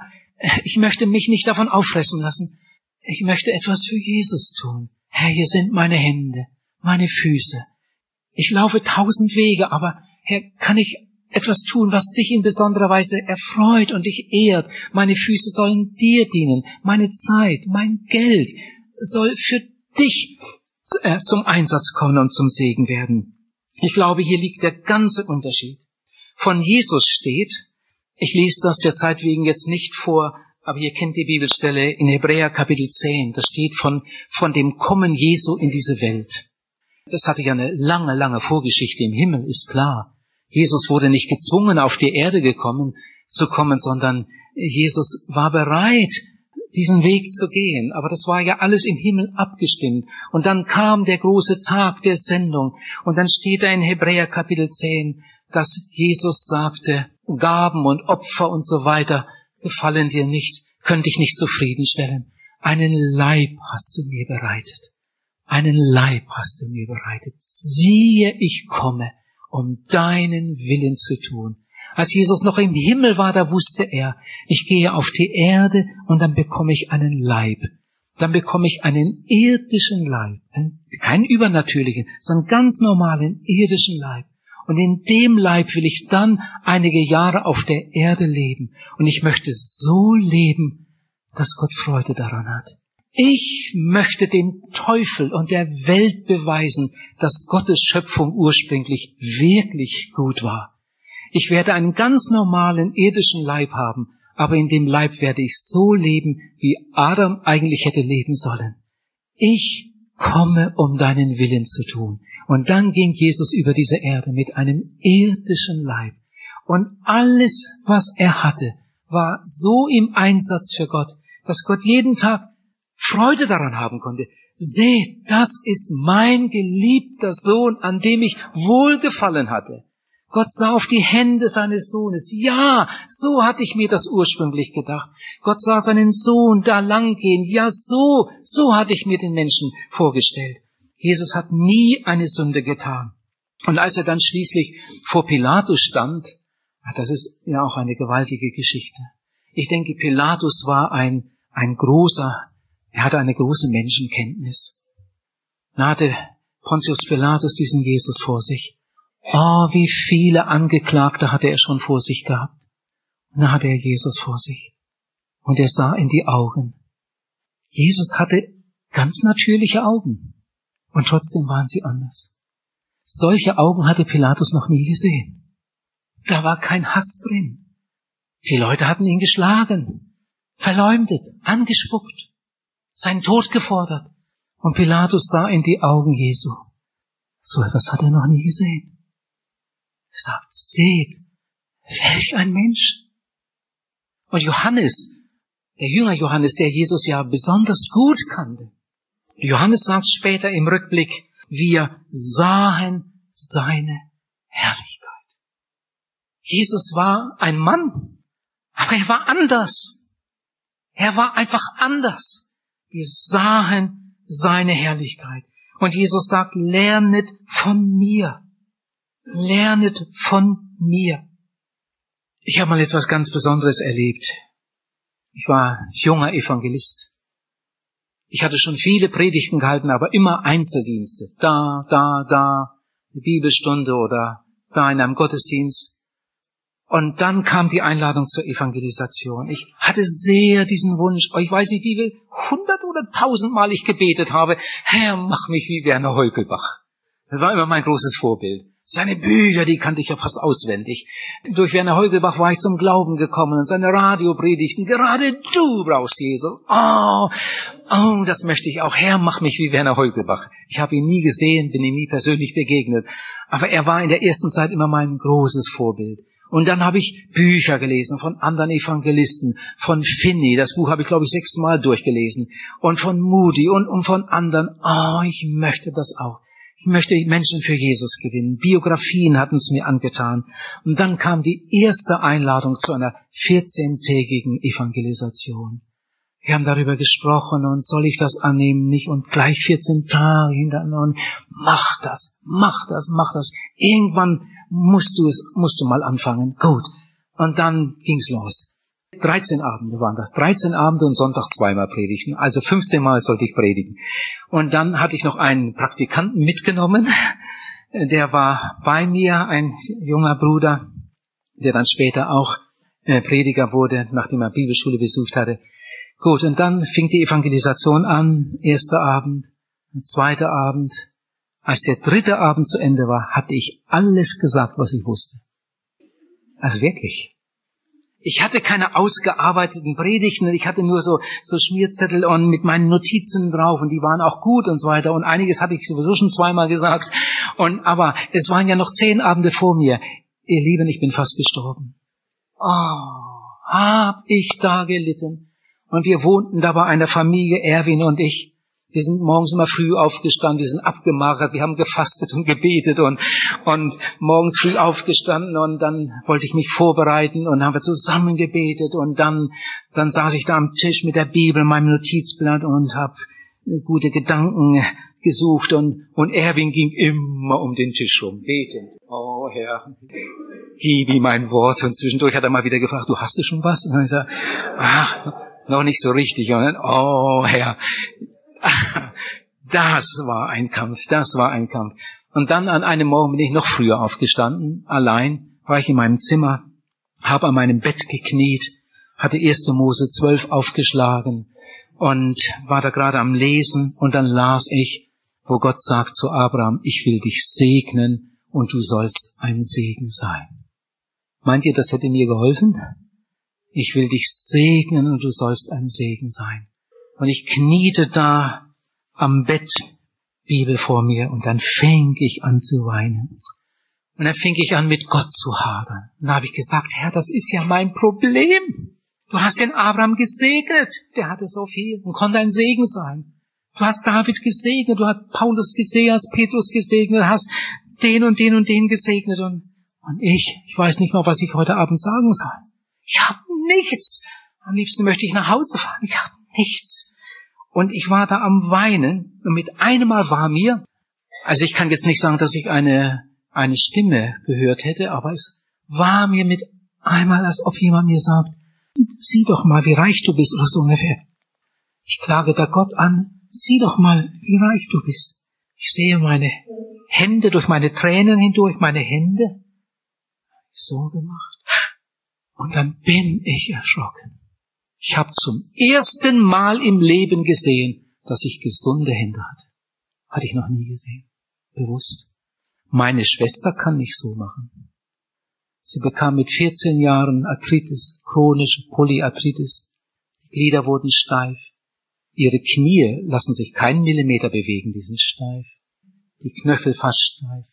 ich möchte mich nicht davon auffressen lassen ich möchte etwas für Jesus tun. Herr, hier sind meine Hände, meine Füße. Ich laufe tausend Wege, aber Herr, kann ich etwas tun, was dich in besonderer Weise erfreut und dich ehrt? Meine Füße sollen dir dienen. Meine Zeit, mein Geld soll für dich äh, zum Einsatz kommen und zum Segen werden. Ich glaube, hier liegt der ganze Unterschied. Von Jesus steht, ich lese das der Zeit wegen jetzt nicht vor, aber ihr kennt die Bibelstelle in Hebräer Kapitel 10. Das steht von, von dem Kommen Jesu in diese Welt. Das hatte ja eine lange, lange Vorgeschichte im Himmel, ist klar. Jesus wurde nicht gezwungen, auf die Erde gekommen, zu kommen, sondern Jesus war bereit, diesen Weg zu gehen. Aber das war ja alles im Himmel abgestimmt. Und dann kam der große Tag der Sendung. Und dann steht da in Hebräer Kapitel 10, dass Jesus sagte, Gaben und Opfer und so weiter gefallen dir nicht, können dich nicht zufriedenstellen. Einen Leib hast du mir bereitet. Einen Leib hast du mir bereitet. Siehe, ich komme, um deinen Willen zu tun. Als Jesus noch im Himmel war, da wusste er, ich gehe auf die Erde und dann bekomme ich einen Leib. Dann bekomme ich einen irdischen Leib. Keinen übernatürlichen, sondern ganz normalen irdischen Leib. Und in dem Leib will ich dann einige Jahre auf der Erde leben. Und ich möchte so leben, dass Gott Freude daran hat. Ich möchte dem Teufel und der Welt beweisen, dass Gottes Schöpfung ursprünglich wirklich gut war. Ich werde einen ganz normalen irdischen Leib haben, aber in dem Leib werde ich so leben, wie Adam eigentlich hätte leben sollen. Ich komme, um deinen Willen zu tun. Und dann ging Jesus über diese Erde mit einem irdischen Leib. Und alles, was er hatte, war so im Einsatz für Gott, dass Gott jeden Tag Freude daran haben konnte. Seht, das ist mein geliebter Sohn, an dem ich wohlgefallen hatte. Gott sah auf die Hände seines Sohnes. Ja, so hatte ich mir das ursprünglich gedacht. Gott sah seinen Sohn da langgehen. Ja, so, so hatte ich mir den Menschen vorgestellt. Jesus hat nie eine Sünde getan. Und als er dann schließlich vor Pilatus stand, das ist ja auch eine gewaltige Geschichte. Ich denke, Pilatus war ein, ein großer, der hatte eine große Menschenkenntnis. Da hatte Pontius Pilatus diesen Jesus vor sich. Oh, wie viele Angeklagte hatte er schon vor sich gehabt. Und da hatte er Jesus vor sich. Und er sah in die Augen. Jesus hatte ganz natürliche Augen. Und trotzdem waren sie anders. Solche Augen hatte Pilatus noch nie gesehen. Da war kein Hass drin. Die Leute hatten ihn geschlagen, verleumdet, angespuckt, seinen Tod gefordert. Und Pilatus sah in die Augen Jesu. So etwas hat er noch nie gesehen. Er sagt, seht, welch ein Mensch. Und Johannes, der Jünger Johannes, der Jesus ja besonders gut kannte, Johannes sagt später im Rückblick, wir sahen seine Herrlichkeit. Jesus war ein Mann, aber er war anders. Er war einfach anders. Wir sahen seine Herrlichkeit. Und Jesus sagt, lernet von mir. Lernet von mir. Ich habe mal etwas ganz Besonderes erlebt. Ich war junger Evangelist. Ich hatte schon viele Predigten gehalten, aber immer Einzeldienste. Da, da, da, eine Bibelstunde oder da in einem Gottesdienst. Und dann kam die Einladung zur Evangelisation. Ich hatte sehr diesen Wunsch, oh, ich weiß nicht, wie viel, hundert oder tausendmal ich gebetet habe, Herr, mach mich wie Werner Heukelbach. Das war immer mein großes Vorbild. Seine Bücher, die kannte ich ja fast auswendig. Durch Werner Heugelbach war ich zum Glauben gekommen und seine Radiopredigten. Gerade du brauchst Jesus. Oh, oh, das möchte ich auch. Herr, mach mich wie Werner Heugelbach. Ich habe ihn nie gesehen, bin ihm nie persönlich begegnet. Aber er war in der ersten Zeit immer mein großes Vorbild. Und dann habe ich Bücher gelesen von anderen Evangelisten, von Finney, das Buch habe ich, glaube ich, sechsmal durchgelesen, und von Moody und, und von anderen. Oh, ich möchte das auch. Ich möchte Menschen für Jesus gewinnen. Biografien hatten es mir angetan. Und dann kam die erste Einladung zu einer 14-tägigen Evangelisation. Wir haben darüber gesprochen und soll ich das annehmen, nicht und gleich 14 Tage hintereinander. Mach das, mach das, mach das. Irgendwann musst du es, musst du mal anfangen. Gut. Und dann ging's los. 13 Abende waren das. 13 Abende und Sonntag zweimal predigen. Also 15 Mal sollte ich predigen. Und dann hatte ich noch einen Praktikanten mitgenommen. Der war bei mir, ein junger Bruder, der dann später auch äh, Prediger wurde, nachdem er Bibelschule besucht hatte. Gut, und dann fing die Evangelisation an. Erster Abend, zweiter Abend. Als der dritte Abend zu Ende war, hatte ich alles gesagt, was ich wusste. Also wirklich. Ich hatte keine ausgearbeiteten Predigten, ich hatte nur so, so Schmierzettel und mit meinen Notizen drauf und die waren auch gut und so weiter und einiges hatte ich sowieso schon zweimal gesagt und, aber es waren ja noch zehn Abende vor mir. Ihr Lieben, ich bin fast gestorben. Oh, hab ich da gelitten. Und wir wohnten da bei einer Familie, Erwin und ich. Wir sind morgens immer früh aufgestanden, wir sind abgemagert, wir haben gefastet und gebetet und, und morgens früh aufgestanden und dann wollte ich mich vorbereiten und haben wir zusammen gebetet und dann, dann saß ich da am Tisch mit der Bibel, meinem Notizblatt und habe gute Gedanken gesucht und, und Erwin ging immer um den Tisch rum, betend. Oh Herr, gib ihm ein Wort. Und zwischendurch hat er mal wieder gefragt, du hast du schon was? Und dann sagt ach, noch nicht so richtig. Und dann, oh Herr, <laughs> das war ein Kampf, das war ein Kampf. Und dann an einem Morgen bin ich noch früher aufgestanden, allein, war ich in meinem Zimmer, habe an meinem Bett gekniet, hatte 1. Mose 12 aufgeschlagen und war da gerade am Lesen und dann las ich, wo Gott sagt zu Abraham, ich will dich segnen und du sollst ein Segen sein. Meint ihr, das hätte mir geholfen? Ich will dich segnen und du sollst ein Segen sein. Und ich kniete da am Bett, Bibel vor mir, und dann fing ich an zu weinen. Und dann fing ich an, mit Gott zu hadern. Und da habe ich gesagt, Herr, das ist ja mein Problem. Du hast den Abraham gesegnet. Der hatte so viel und konnte ein Segen sein. Du hast David gesegnet, du hast Paulus gesegnet, hast Petrus gesegnet, hast den und den und den gesegnet und, und ich, ich weiß nicht mal, was ich heute Abend sagen soll. Ich habe nichts. Am liebsten möchte ich nach Hause fahren. Ich habe nichts. Und ich war da am Weinen und mit einem Mal war mir, also ich kann jetzt nicht sagen, dass ich eine, eine Stimme gehört hätte, aber es war mir mit einmal, als ob jemand mir sagt, sieh doch mal, wie reich du bist oder so ungefähr. Ich klage da Gott an, sieh doch mal, wie reich du bist. Ich sehe meine Hände durch meine Tränen hindurch, meine Hände. So gemacht. Und dann bin ich erschrocken. Ich habe zum ersten Mal im Leben gesehen, dass ich gesunde Hände hatte. Hatte ich noch nie gesehen. Bewusst. Meine Schwester kann nicht so machen. Sie bekam mit 14 Jahren Arthritis, chronische Polyarthritis. Die Glieder wurden steif. Ihre Knie lassen sich keinen Millimeter bewegen, die sind steif. Die Knöchel fast steif.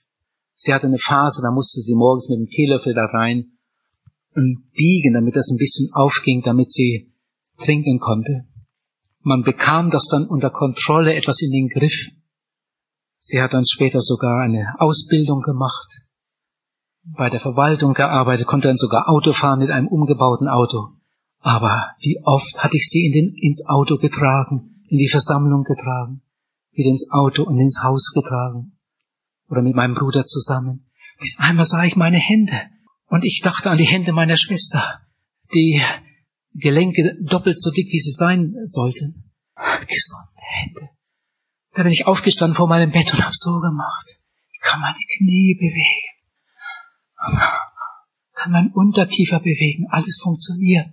Sie hatte eine Phase, da musste sie morgens mit dem Teelöffel da rein und biegen, damit das ein bisschen aufging, damit sie trinken konnte. Man bekam das dann unter Kontrolle etwas in den Griff. Sie hat dann später sogar eine Ausbildung gemacht bei der Verwaltung gearbeitet, konnte dann sogar Auto fahren mit einem umgebauten Auto. Aber wie oft hatte ich sie in den, ins Auto getragen, in die Versammlung getragen, wieder ins Auto und ins Haus getragen. Oder mit meinem Bruder zusammen. Bis einmal sah ich meine Hände und ich dachte an die Hände meiner Schwester, die Gelenke doppelt so dick, wie sie sein sollten. Gesunde Hände. Da bin ich aufgestanden vor meinem Bett und hab so gemacht. Ich kann meine Knie bewegen kann mein Unterkiefer bewegen, alles funktioniert.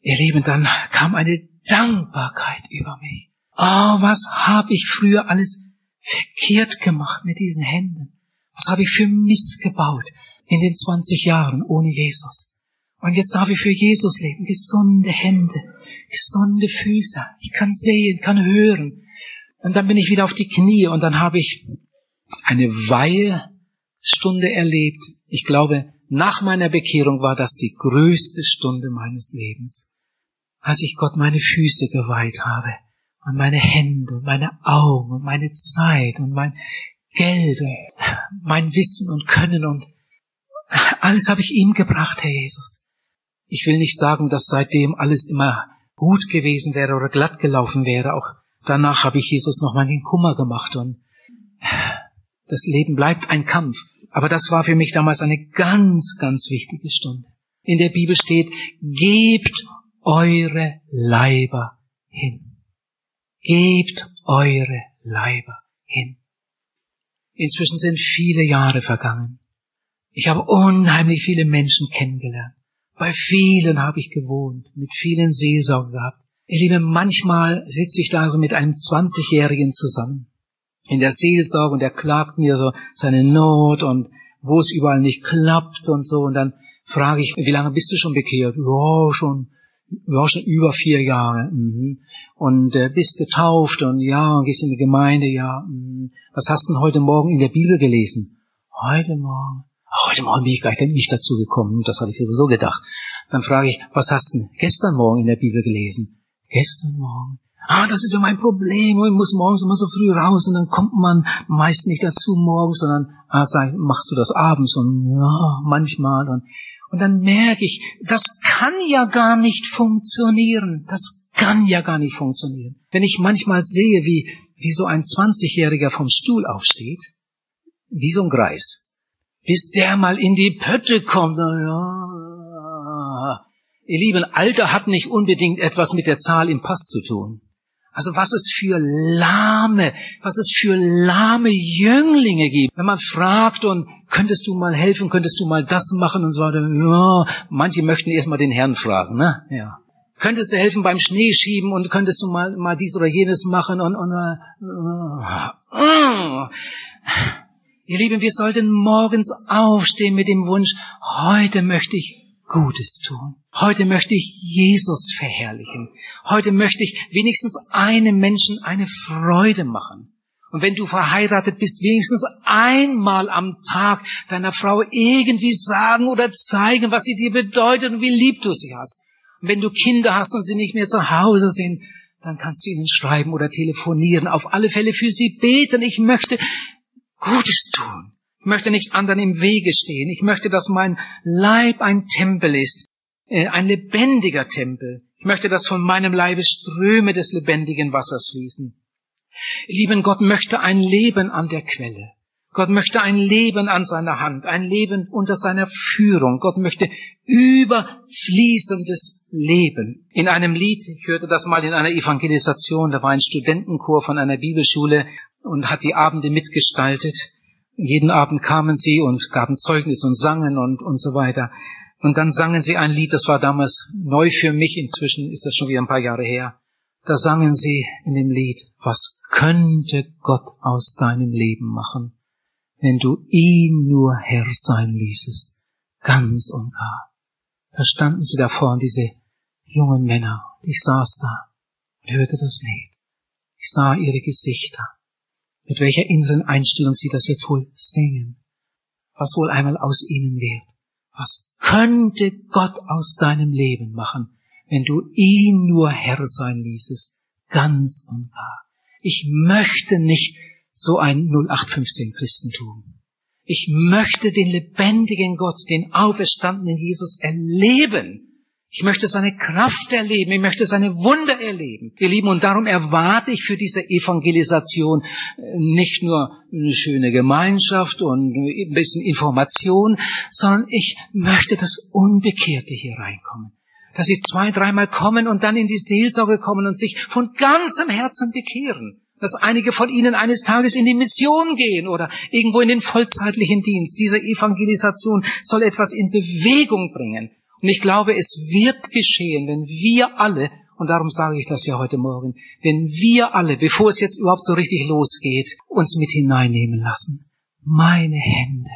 Ihr Lieben, dann kam eine Dankbarkeit über mich. Oh, was habe ich früher alles verkehrt gemacht mit diesen Händen? Was habe ich für Mist gebaut in den 20 Jahren ohne Jesus? Und jetzt darf ich für Jesus leben. Gesunde Hände, gesunde Füße. Ich kann sehen, kann hören. Und dann bin ich wieder auf die Knie und dann habe ich eine Weihe Stunde erlebt. Ich glaube, nach meiner Bekehrung war das die größte Stunde meines Lebens, als ich Gott meine Füße geweiht habe und meine Hände und meine Augen und meine Zeit und mein Geld und mein Wissen und Können und alles habe ich ihm gebracht, Herr Jesus. Ich will nicht sagen, dass seitdem alles immer gut gewesen wäre oder glatt gelaufen wäre. Auch danach habe ich Jesus noch mal den Kummer gemacht und das Leben bleibt ein Kampf. Aber das war für mich damals eine ganz, ganz wichtige Stunde. In der Bibel steht, gebt eure Leiber hin. Gebt eure Leiber hin. Inzwischen sind viele Jahre vergangen. Ich habe unheimlich viele Menschen kennengelernt. Bei vielen habe ich gewohnt, mit vielen Seelsorgen gehabt. Ihr Liebe, manchmal sitze ich da so mit einem 20-Jährigen zusammen in der Seelsorge und er klagt mir so seine Not und wo es überall nicht klappt und so. Und dann frage ich, wie lange bist du schon bekehrt? Ja, schon, ja, schon über vier Jahre. Mhm. Und äh, bist getauft und ja, und gehst in die Gemeinde, ja. Mhm. Was hast du denn heute Morgen in der Bibel gelesen? Heute Morgen. Heute Morgen bin ich gleich nicht dazu gekommen, das hatte ich sowieso gedacht. Dann frage ich, was hast du gestern Morgen in der Bibel gelesen? gestern Morgen. Ah, das ist ja mein Problem. Ich muss morgens immer so früh raus und dann kommt man meist nicht dazu morgens, sondern ah, sag, machst du das abends und ja, manchmal und und dann merke ich, das kann ja gar nicht funktionieren. Das kann ja gar nicht funktionieren. Wenn ich manchmal sehe, wie, wie so ein 20-Jähriger vom Stuhl aufsteht, wie so ein Greis, bis der mal in die Pötte kommt, ja, Ihr Lieben, Alter hat nicht unbedingt etwas mit der Zahl im Pass zu tun. Also was es für lahme, was es für lahme Jünglinge gibt. Wenn man fragt und könntest du mal helfen, könntest du mal das machen und so weiter. Ja, manche möchten erstmal den Herrn fragen, ne? Ja. Könntest du helfen beim Schneeschieben und könntest du mal, mal dies oder jenes machen und, und uh, uh. Ihr Lieben, wir sollten morgens aufstehen mit dem Wunsch, heute möchte ich Gutes tun. Heute möchte ich Jesus verherrlichen. Heute möchte ich wenigstens einem Menschen eine Freude machen. Und wenn du verheiratet bist, wenigstens einmal am Tag deiner Frau irgendwie sagen oder zeigen, was sie dir bedeutet und wie lieb du sie hast. Und wenn du Kinder hast und sie nicht mehr zu Hause sind, dann kannst du ihnen schreiben oder telefonieren, auf alle Fälle für sie beten. Ich möchte Gutes tun. Ich möchte nicht anderen im Wege stehen. Ich möchte, dass mein Leib ein Tempel ist, äh, ein lebendiger Tempel. Ich möchte, dass von meinem Leibe Ströme des lebendigen Wassers fließen. Lieben Gott möchte ein Leben an der Quelle. Gott möchte ein Leben an seiner Hand, ein Leben unter seiner Führung. Gott möchte überfließendes Leben. In einem Lied, ich hörte das mal in einer Evangelisation, da war ein Studentenchor von einer Bibelschule und hat die Abende mitgestaltet. Jeden Abend kamen sie und gaben Zeugnis und sangen und, und so weiter. Und dann sangen sie ein Lied, das war damals neu für mich, inzwischen ist das schon wieder ein paar Jahre her. Da sangen sie in dem Lied, was könnte Gott aus deinem Leben machen, wenn du ihn nur Herr sein ließest, ganz und gar. Da standen sie davor, diese jungen Männer. Ich saß da und hörte das Lied. Ich sah ihre Gesichter mit welcher inneren Einstellung Sie das jetzt wohl singen, was wohl einmal aus Ihnen wird. Was könnte Gott aus deinem Leben machen, wenn du ihn nur Herr sein ließest, ganz und gar. Ich möchte nicht so ein 0815 Christentum. Ich möchte den lebendigen Gott, den auferstandenen Jesus erleben ich möchte seine Kraft erleben. Ich möchte seine Wunder erleben. Ihr Lieben, und darum erwarte ich für diese Evangelisation äh, nicht nur eine schöne Gemeinschaft und ein bisschen Information, sondern ich möchte, dass Unbekehrte hier reinkommen. Dass sie zwei, dreimal kommen und dann in die Seelsorge kommen und sich von ganzem Herzen bekehren dass einige von ihnen eines Tages in die Mission gehen oder irgendwo in den vollzeitlichen Dienst. Diese Evangelisation soll etwas in Bewegung bringen. Und ich glaube, es wird geschehen, wenn wir alle, und darum sage ich das ja heute Morgen, wenn wir alle, bevor es jetzt überhaupt so richtig losgeht, uns mit hineinnehmen lassen. Meine Hände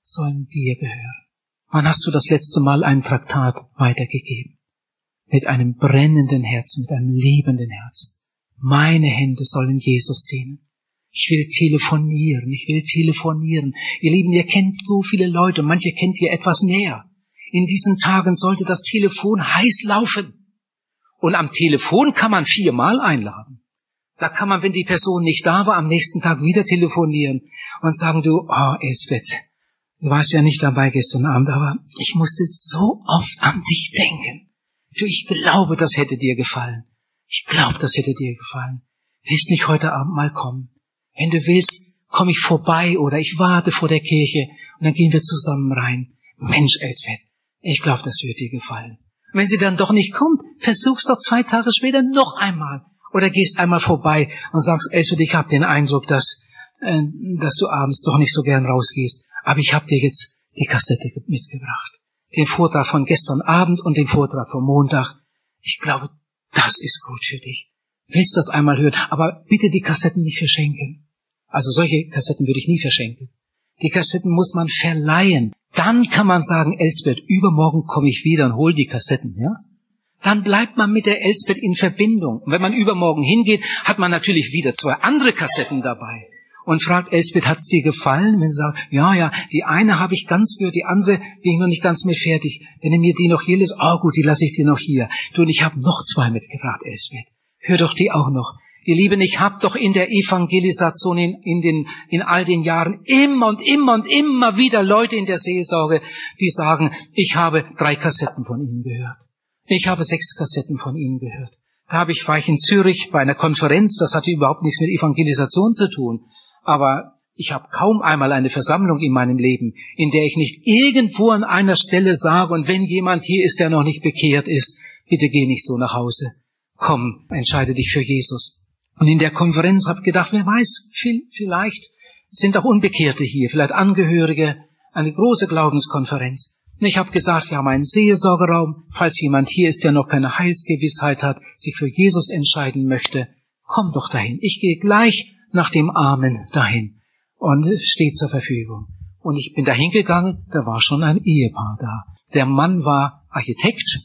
sollen dir gehören. Wann hast du das letzte Mal ein Traktat weitergegeben? Mit einem brennenden Herzen, mit einem lebenden Herzen. Meine Hände sollen Jesus dienen. Ich will telefonieren, ich will telefonieren. Ihr Lieben, ihr kennt so viele Leute, manche kennt ihr etwas näher. In diesen Tagen sollte das Telefon heiß laufen. Und am Telefon kann man viermal einladen. Da kann man, wenn die Person nicht da war, am nächsten Tag wieder telefonieren und sagen, du, oh, Elsbeth, du warst ja nicht dabei gestern Abend, aber ich musste so oft an dich denken. Du, ich glaube, das hätte dir gefallen. Ich glaube, das hätte dir gefallen. Willst nicht heute Abend mal kommen? Wenn du willst, komme ich vorbei oder ich warte vor der Kirche und dann gehen wir zusammen rein. Mensch, Elsbeth, ich glaube, das wird dir gefallen. wenn sie dann doch nicht kommt, versuch's doch zwei Tage später noch einmal. Oder gehst einmal vorbei und sagst, Elsbeth, ich habe den Eindruck, dass, äh, dass du abends doch nicht so gern rausgehst. Aber ich habe dir jetzt die Kassette mitgebracht. Den Vortrag von gestern Abend und den Vortrag vom Montag. Ich glaube, das ist gut für dich. Willst das einmal hören, aber bitte die Kassetten nicht verschenken. Also solche Kassetten würde ich nie verschenken. Die Kassetten muss man verleihen. Dann kann man sagen, Elsbeth, übermorgen komme ich wieder und hol die Kassetten, ja? Dann bleibt man mit der Elsbeth in Verbindung. Und wenn man übermorgen hingeht, hat man natürlich wieder zwei andere Kassetten dabei. und fragt Elsbeth, hat's dir gefallen? Wenn sie sagt, ja, ja, die eine habe ich ganz gehört, die andere bin ich noch nicht ganz mit fertig. Wenn du mir die noch hier lässt, oh gut, die lasse ich dir noch hier. Du, und ich habe noch zwei mitgebracht, Elsbeth. Hör doch die auch noch. Ihr Lieben, ich habe doch in der Evangelisation in, in, den, in all den Jahren immer und immer und immer wieder Leute in der Seelsorge, die sagen, ich habe drei Kassetten von Ihnen gehört. Ich habe sechs Kassetten von Ihnen gehört. Da habe ich, war ich in Zürich bei einer Konferenz, das hatte überhaupt nichts mit Evangelisation zu tun. Aber ich habe kaum einmal eine Versammlung in meinem Leben, in der ich nicht irgendwo an einer Stelle sage, und wenn jemand hier ist, der noch nicht bekehrt ist, bitte geh nicht so nach Hause. Komm, entscheide dich für Jesus. Und in der Konferenz habe ich gedacht, wer weiß, vielleicht sind auch Unbekehrte hier, vielleicht Angehörige, eine große Glaubenskonferenz. Und ich habe gesagt, wir haben einen Seelsorgeraum, falls jemand hier ist, der noch keine Heilsgewissheit hat, sich für Jesus entscheiden möchte, komm doch dahin. Ich gehe gleich nach dem Amen dahin und steht zur Verfügung. Und ich bin dahin gegangen, da war schon ein Ehepaar da. Der Mann war Architekt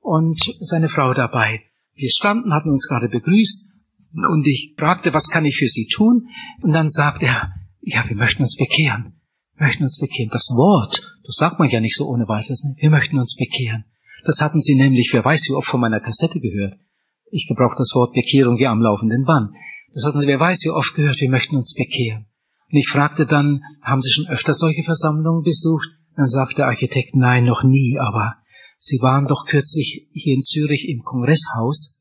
und seine Frau dabei. Wir standen, hatten uns gerade begrüßt und ich fragte, was kann ich für Sie tun? Und dann sagte er, ja, wir möchten uns bekehren. Wir möchten uns bekehren. Das Wort, das sagt man ja nicht so ohne weiteres. Ne? Wir möchten uns bekehren. Das hatten Sie nämlich, wer weiß wie oft von meiner Kassette gehört. Ich gebrauche das Wort Bekehrung hier am laufenden Band. Das hatten Sie, wer weiß wie oft gehört, wir möchten uns bekehren. Und ich fragte dann, haben Sie schon öfter solche Versammlungen besucht? Dann sagte der Architekt, nein, noch nie, aber Sie waren doch kürzlich hier in Zürich im Kongresshaus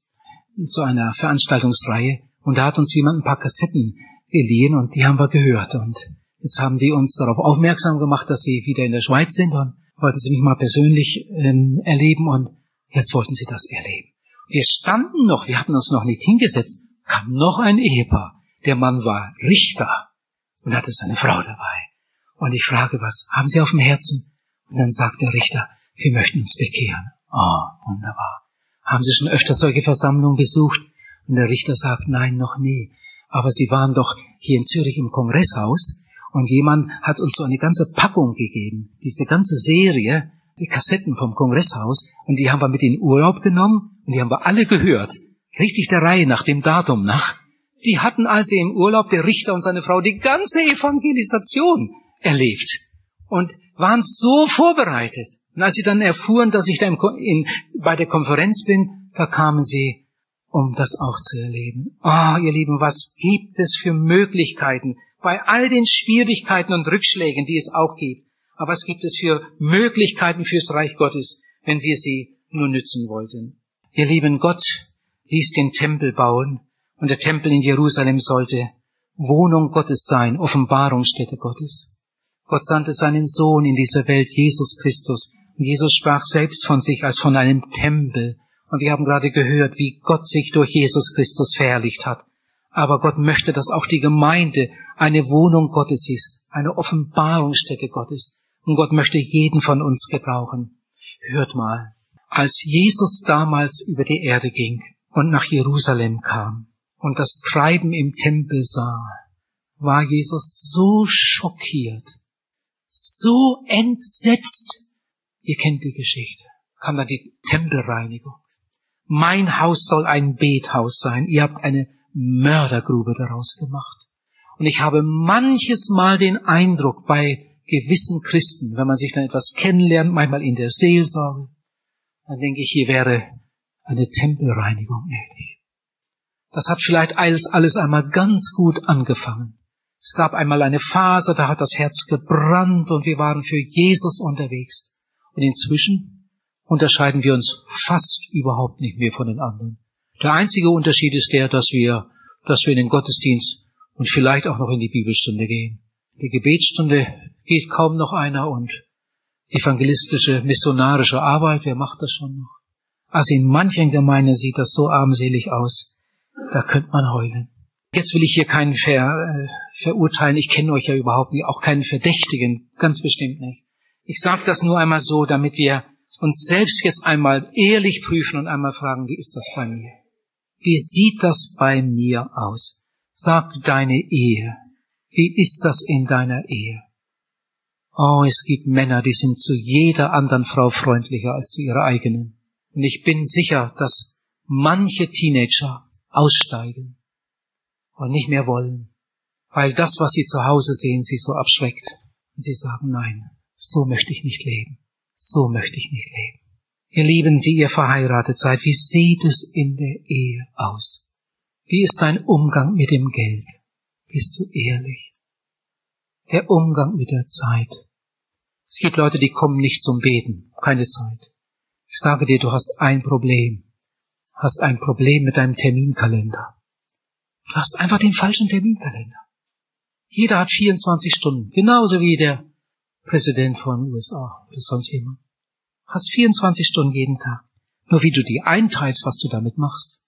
zu einer Veranstaltungsreihe und da hat uns jemand ein paar Kassetten geliehen und die haben wir gehört und jetzt haben die uns darauf aufmerksam gemacht, dass sie wieder in der Schweiz sind und wollten sie mich mal persönlich ähm, erleben und jetzt wollten sie das erleben. Wir standen noch, wir hatten uns noch nicht hingesetzt, kam noch ein Ehepaar. Der Mann war Richter und hatte seine Frau dabei. Und ich frage, was haben Sie auf dem Herzen? Und dann sagt der Richter, wir möchten uns bekehren. Oh, wunderbar. Haben Sie schon öfter solche Versammlungen besucht? Und der Richter sagt, nein, noch nie. Aber Sie waren doch hier in Zürich im Kongresshaus und jemand hat uns so eine ganze Packung gegeben, diese ganze Serie, die Kassetten vom Kongresshaus und die haben wir mit in Urlaub genommen und die haben wir alle gehört. Richtig der Reihe nach dem Datum nach. Die hatten also im Urlaub der Richter und seine Frau die ganze Evangelisation erlebt und waren so vorbereitet. Und als sie dann erfuhren, dass ich da in, bei der Konferenz bin, da kamen sie, um das auch zu erleben. Ah, oh, ihr Lieben, was gibt es für Möglichkeiten bei all den Schwierigkeiten und Rückschlägen, die es auch gibt? Aber was gibt es für Möglichkeiten fürs Reich Gottes, wenn wir sie nur nützen wollten? Ihr lieben Gott ließ den Tempel bauen und der Tempel in Jerusalem sollte Wohnung Gottes sein, Offenbarungsstätte Gottes. Gott sandte seinen Sohn in diese Welt, Jesus Christus, Jesus sprach selbst von sich als von einem Tempel. Und wir haben gerade gehört, wie Gott sich durch Jesus Christus verherrlicht hat. Aber Gott möchte, dass auch die Gemeinde eine Wohnung Gottes ist, eine Offenbarungsstätte Gottes. Und Gott möchte jeden von uns gebrauchen. Hört mal, als Jesus damals über die Erde ging und nach Jerusalem kam und das Treiben im Tempel sah, war Jesus so schockiert, so entsetzt, Ihr kennt die Geschichte. Kam dann die Tempelreinigung. Mein Haus soll ein Bethaus sein. Ihr habt eine Mördergrube daraus gemacht. Und ich habe manches Mal den Eindruck bei gewissen Christen, wenn man sich dann etwas kennenlernt, manchmal in der Seelsorge, dann denke ich, hier wäre eine Tempelreinigung nötig. Das hat vielleicht alles, alles einmal ganz gut angefangen. Es gab einmal eine Phase, da hat das Herz gebrannt und wir waren für Jesus unterwegs. Und inzwischen unterscheiden wir uns fast überhaupt nicht mehr von den anderen. Der einzige Unterschied ist der, dass wir, dass wir in den Gottesdienst und vielleicht auch noch in die Bibelstunde gehen. Die Gebetsstunde geht kaum noch einer und evangelistische, missionarische Arbeit, wer macht das schon noch? Also in manchen Gemeinden sieht das so armselig aus, da könnte man heulen. Jetzt will ich hier keinen ver, äh, verurteilen, ich kenne euch ja überhaupt nicht, auch keinen Verdächtigen, ganz bestimmt nicht. Ich sage das nur einmal so, damit wir uns selbst jetzt einmal ehrlich prüfen und einmal fragen, wie ist das bei mir? Wie sieht das bei mir aus? Sag deine Ehe. Wie ist das in deiner Ehe? Oh, es gibt Männer, die sind zu jeder anderen Frau freundlicher als zu ihrer eigenen. Und ich bin sicher, dass manche Teenager aussteigen und nicht mehr wollen weil das, was sie zu Hause sehen, sie so abschreckt. Und sie sagen, nein, so möchte ich nicht leben. So möchte ich nicht leben. Ihr Lieben, die ihr verheiratet seid, wie sieht es in der Ehe aus? Wie ist dein Umgang mit dem Geld? Bist du ehrlich? Der Umgang mit der Zeit. Es gibt Leute, die kommen nicht zum Beten, keine Zeit. Ich sage dir, du hast ein Problem. Hast ein Problem mit deinem Terminkalender. Du hast einfach den falschen Terminkalender. Jeder hat 24 Stunden, genauso wie der Präsident von USA oder sonst jemand. Hast 24 Stunden jeden Tag. Nur wie du die einteilst, was du damit machst.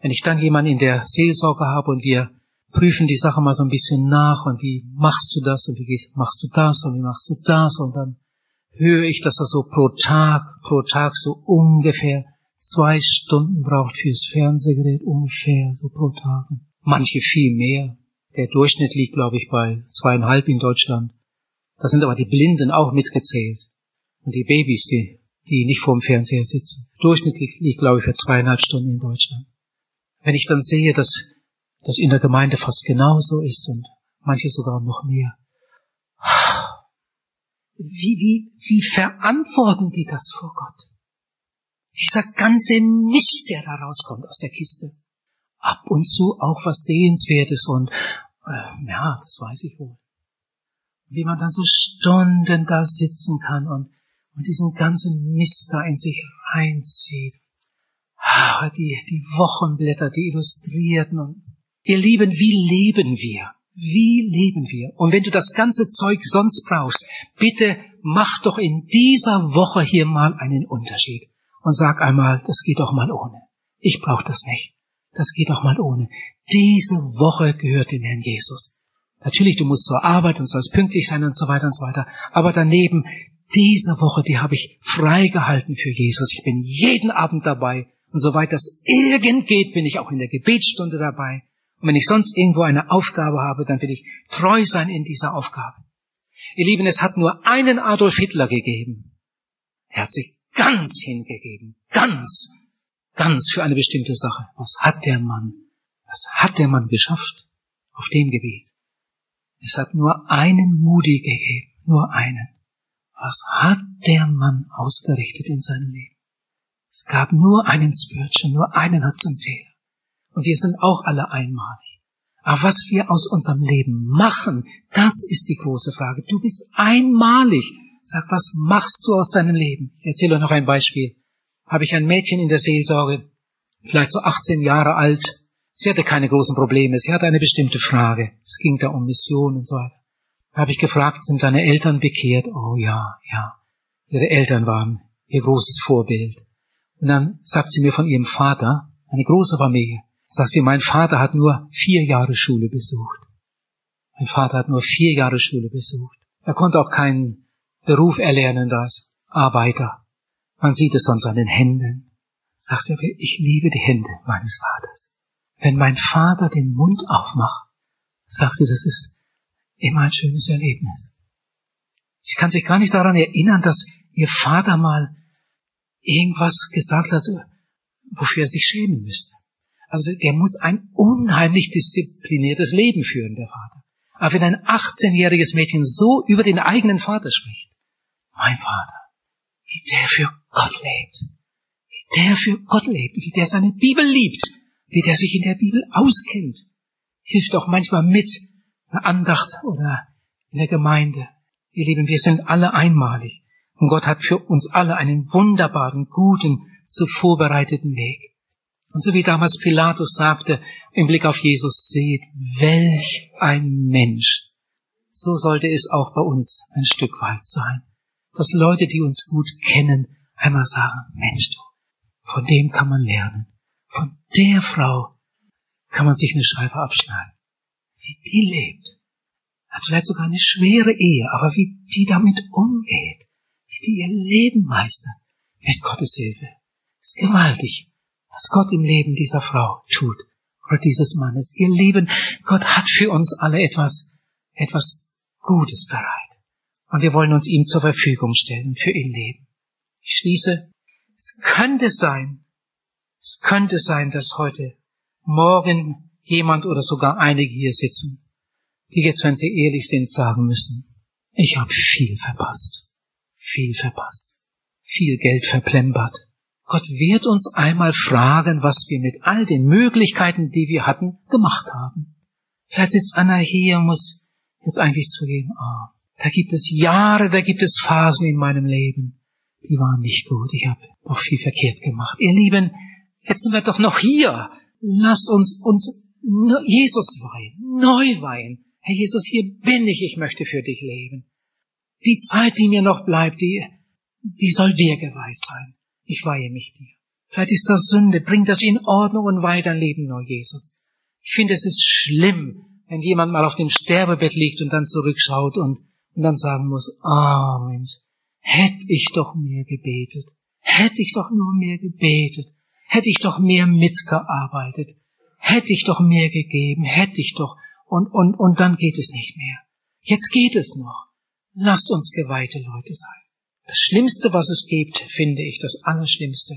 Wenn ich dann jemanden in der Seelsorge habe und wir prüfen die Sache mal so ein bisschen nach und wie machst du das und wie machst du das und wie machst du das und dann höre ich, dass er so pro Tag, pro Tag so ungefähr zwei Stunden braucht fürs Fernsehgerät, ungefähr so pro Tag. Manche viel mehr. Der Durchschnitt liegt, glaube ich, bei zweieinhalb in Deutschland. Da sind aber die Blinden auch mitgezählt. Und die Babys, die, die nicht vor dem Fernseher sitzen. Durchschnittlich liegt, glaube ich, bei zweieinhalb Stunden in Deutschland. Wenn ich dann sehe, dass das in der Gemeinde fast genauso ist und manche sogar noch mehr. Wie, wie, wie verantworten die das vor Gott? Dieser ganze Mist, der da rauskommt aus der Kiste. Ab und zu auch was Sehenswertes und äh, ja, das weiß ich wohl. Wie man dann so Stunden da sitzen kann und, und diesen ganzen Mist da in sich reinzieht. Die, die Wochenblätter, die Illustrierten und Ihr Lieben, wie leben wir? Wie leben wir? Und wenn du das ganze Zeug sonst brauchst, bitte mach doch in dieser Woche hier mal einen Unterschied und sag einmal, das geht doch mal ohne. Ich brauche das nicht. Das geht doch mal ohne. Diese Woche gehört dem Herrn Jesus. Natürlich, du musst zur Arbeit und sollst pünktlich sein und so weiter und so weiter. Aber daneben, diese Woche, die habe ich freigehalten für Jesus. Ich bin jeden Abend dabei. Und soweit das irgend geht, bin ich auch in der Gebetsstunde dabei. Und wenn ich sonst irgendwo eine Aufgabe habe, dann will ich treu sein in dieser Aufgabe. Ihr Lieben, es hat nur einen Adolf Hitler gegeben. Er hat sich ganz hingegeben. Ganz. Ganz für eine bestimmte Sache. Was hat der Mann? Was hat der Mann geschafft auf dem Gebiet? Es hat nur einen Moody gegeben. Nur einen. Was hat der Mann ausgerichtet in seinem Leben? Es gab nur einen Spurgeon, nur einen Hudson Taylor. Und wir sind auch alle einmalig. Aber was wir aus unserem Leben machen, das ist die große Frage. Du bist einmalig. Sag, was machst du aus deinem Leben? Ich erzähle noch ein Beispiel. Habe ich ein Mädchen in der Seelsorge, vielleicht so 18 Jahre alt. Sie hatte keine großen Probleme. Sie hatte eine bestimmte Frage. Es ging da um Mission und so weiter. Da habe ich gefragt, sind deine Eltern bekehrt? Oh ja, ja. Ihre Eltern waren ihr großes Vorbild. Und dann sagt sie mir von ihrem Vater, eine große Familie. Sagt sie, mein Vater hat nur vier Jahre Schule besucht. Mein Vater hat nur vier Jahre Schule besucht. Er konnte auch keinen Beruf erlernen als Arbeiter. Man sieht es sonst an den Händen. Sagt sie, ich liebe die Hände meines Vaters. Wenn mein Vater den Mund aufmacht, sagt sie, das ist immer ein schönes Erlebnis. Sie kann sich gar nicht daran erinnern, dass ihr Vater mal irgendwas gesagt hat, wofür er sich schämen müsste. Also der muss ein unheimlich diszipliniertes Leben führen, der Vater. Aber wenn ein 18-jähriges Mädchen so über den eigenen Vater spricht, mein Vater, wie der für Gott lebt, wie der für Gott lebt, wie der seine Bibel liebt, wie der sich in der Bibel auskennt, hilft auch manchmal mit einer Andacht oder in der Gemeinde. Ihr Lieben, wir sind alle einmalig und Gott hat für uns alle einen wunderbaren, guten, zu vorbereiteten Weg. Und so wie damals Pilatus sagte im Blick auf Jesus, seht, welch ein Mensch. So sollte es auch bei uns ein Stück weit sein. Dass Leute, die uns gut kennen, einmal sagen, Mensch du, von dem kann man lernen. Von der Frau kann man sich eine Scheibe abschneiden. Wie die lebt. Hat vielleicht sogar eine schwere Ehe, aber wie die damit umgeht. Wie die ihr Leben meistert. Mit Gottes Hilfe. ist gewaltig was Gott im Leben dieser Frau tut oder dieses Mannes. Ihr Leben, Gott hat für uns alle etwas, etwas Gutes bereit. Und wir wollen uns ihm zur Verfügung stellen für ihr Leben. Ich schließe, es könnte sein, es könnte sein, dass heute, morgen jemand oder sogar einige hier sitzen die jetzt, wenn sie ehrlich sind, sagen müssen, ich habe viel verpasst, viel verpasst, viel Geld verplempert. Gott wird uns einmal fragen, was wir mit all den Möglichkeiten, die wir hatten, gemacht haben. Vielleicht sitzt Anna hier und muss jetzt eigentlich zugeben, ah, da gibt es Jahre, da gibt es Phasen in meinem Leben, die waren nicht gut. Ich habe noch viel verkehrt gemacht. Ihr Lieben, jetzt sind wir doch noch hier. Lasst uns uns Jesus weihen, neu weihen. Herr Jesus, hier bin ich, ich möchte für dich leben. Die Zeit, die mir noch bleibt, die, die soll dir geweiht sein. Ich weihe mich dir. Vielleicht ist das Sünde, bring das in Ordnung und weiter Leben, nur Jesus. Ich finde, es ist schlimm, wenn jemand mal auf dem Sterbebett liegt und dann zurückschaut und, und dann sagen muss, ah oh Mensch, hätte ich doch mehr gebetet, hätte ich doch nur mehr gebetet, hätte ich doch mehr mitgearbeitet, hätte ich doch mehr gegeben, hätte ich doch, und, und, und dann geht es nicht mehr. Jetzt geht es noch. Lasst uns geweihte Leute sein. Das Schlimmste, was es gibt, finde ich, das Allerschlimmste.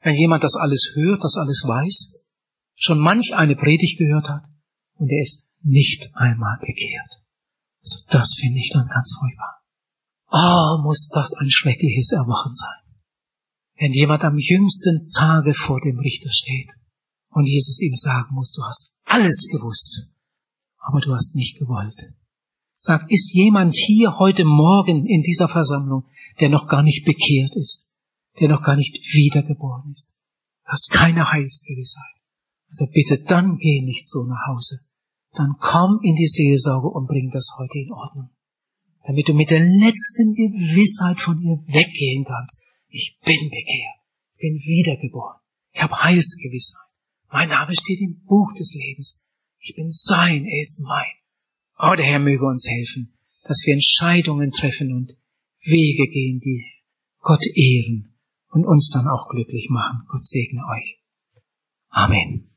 Wenn jemand das alles hört, das alles weiß, schon manch eine Predigt gehört hat, und er ist nicht einmal bekehrt. Also das finde ich dann ganz furchtbar. Oh, muss das ein schreckliches Erwachen sein. Wenn jemand am jüngsten Tage vor dem Richter steht und Jesus ihm sagen muss, du hast alles gewusst, aber du hast nicht gewollt. Sag, ist jemand hier heute Morgen in dieser Versammlung, der noch gar nicht bekehrt ist, der noch gar nicht wiedergeboren ist? Du hast keine Heilsgewissheit. Also bitte dann geh nicht so nach Hause. Dann komm in die Seelsorge und bring das heute in Ordnung. Damit du mit der letzten Gewissheit von ihr weggehen kannst. Ich bin bekehrt. Ich bin wiedergeboren. Ich habe Heilsgewissheit. Mein Name steht im Buch des Lebens. Ich bin sein, er ist mein. Oh, der Herr möge uns helfen, dass wir Entscheidungen treffen und Wege gehen, die Gott ehren und uns dann auch glücklich machen. Gott segne euch. Amen.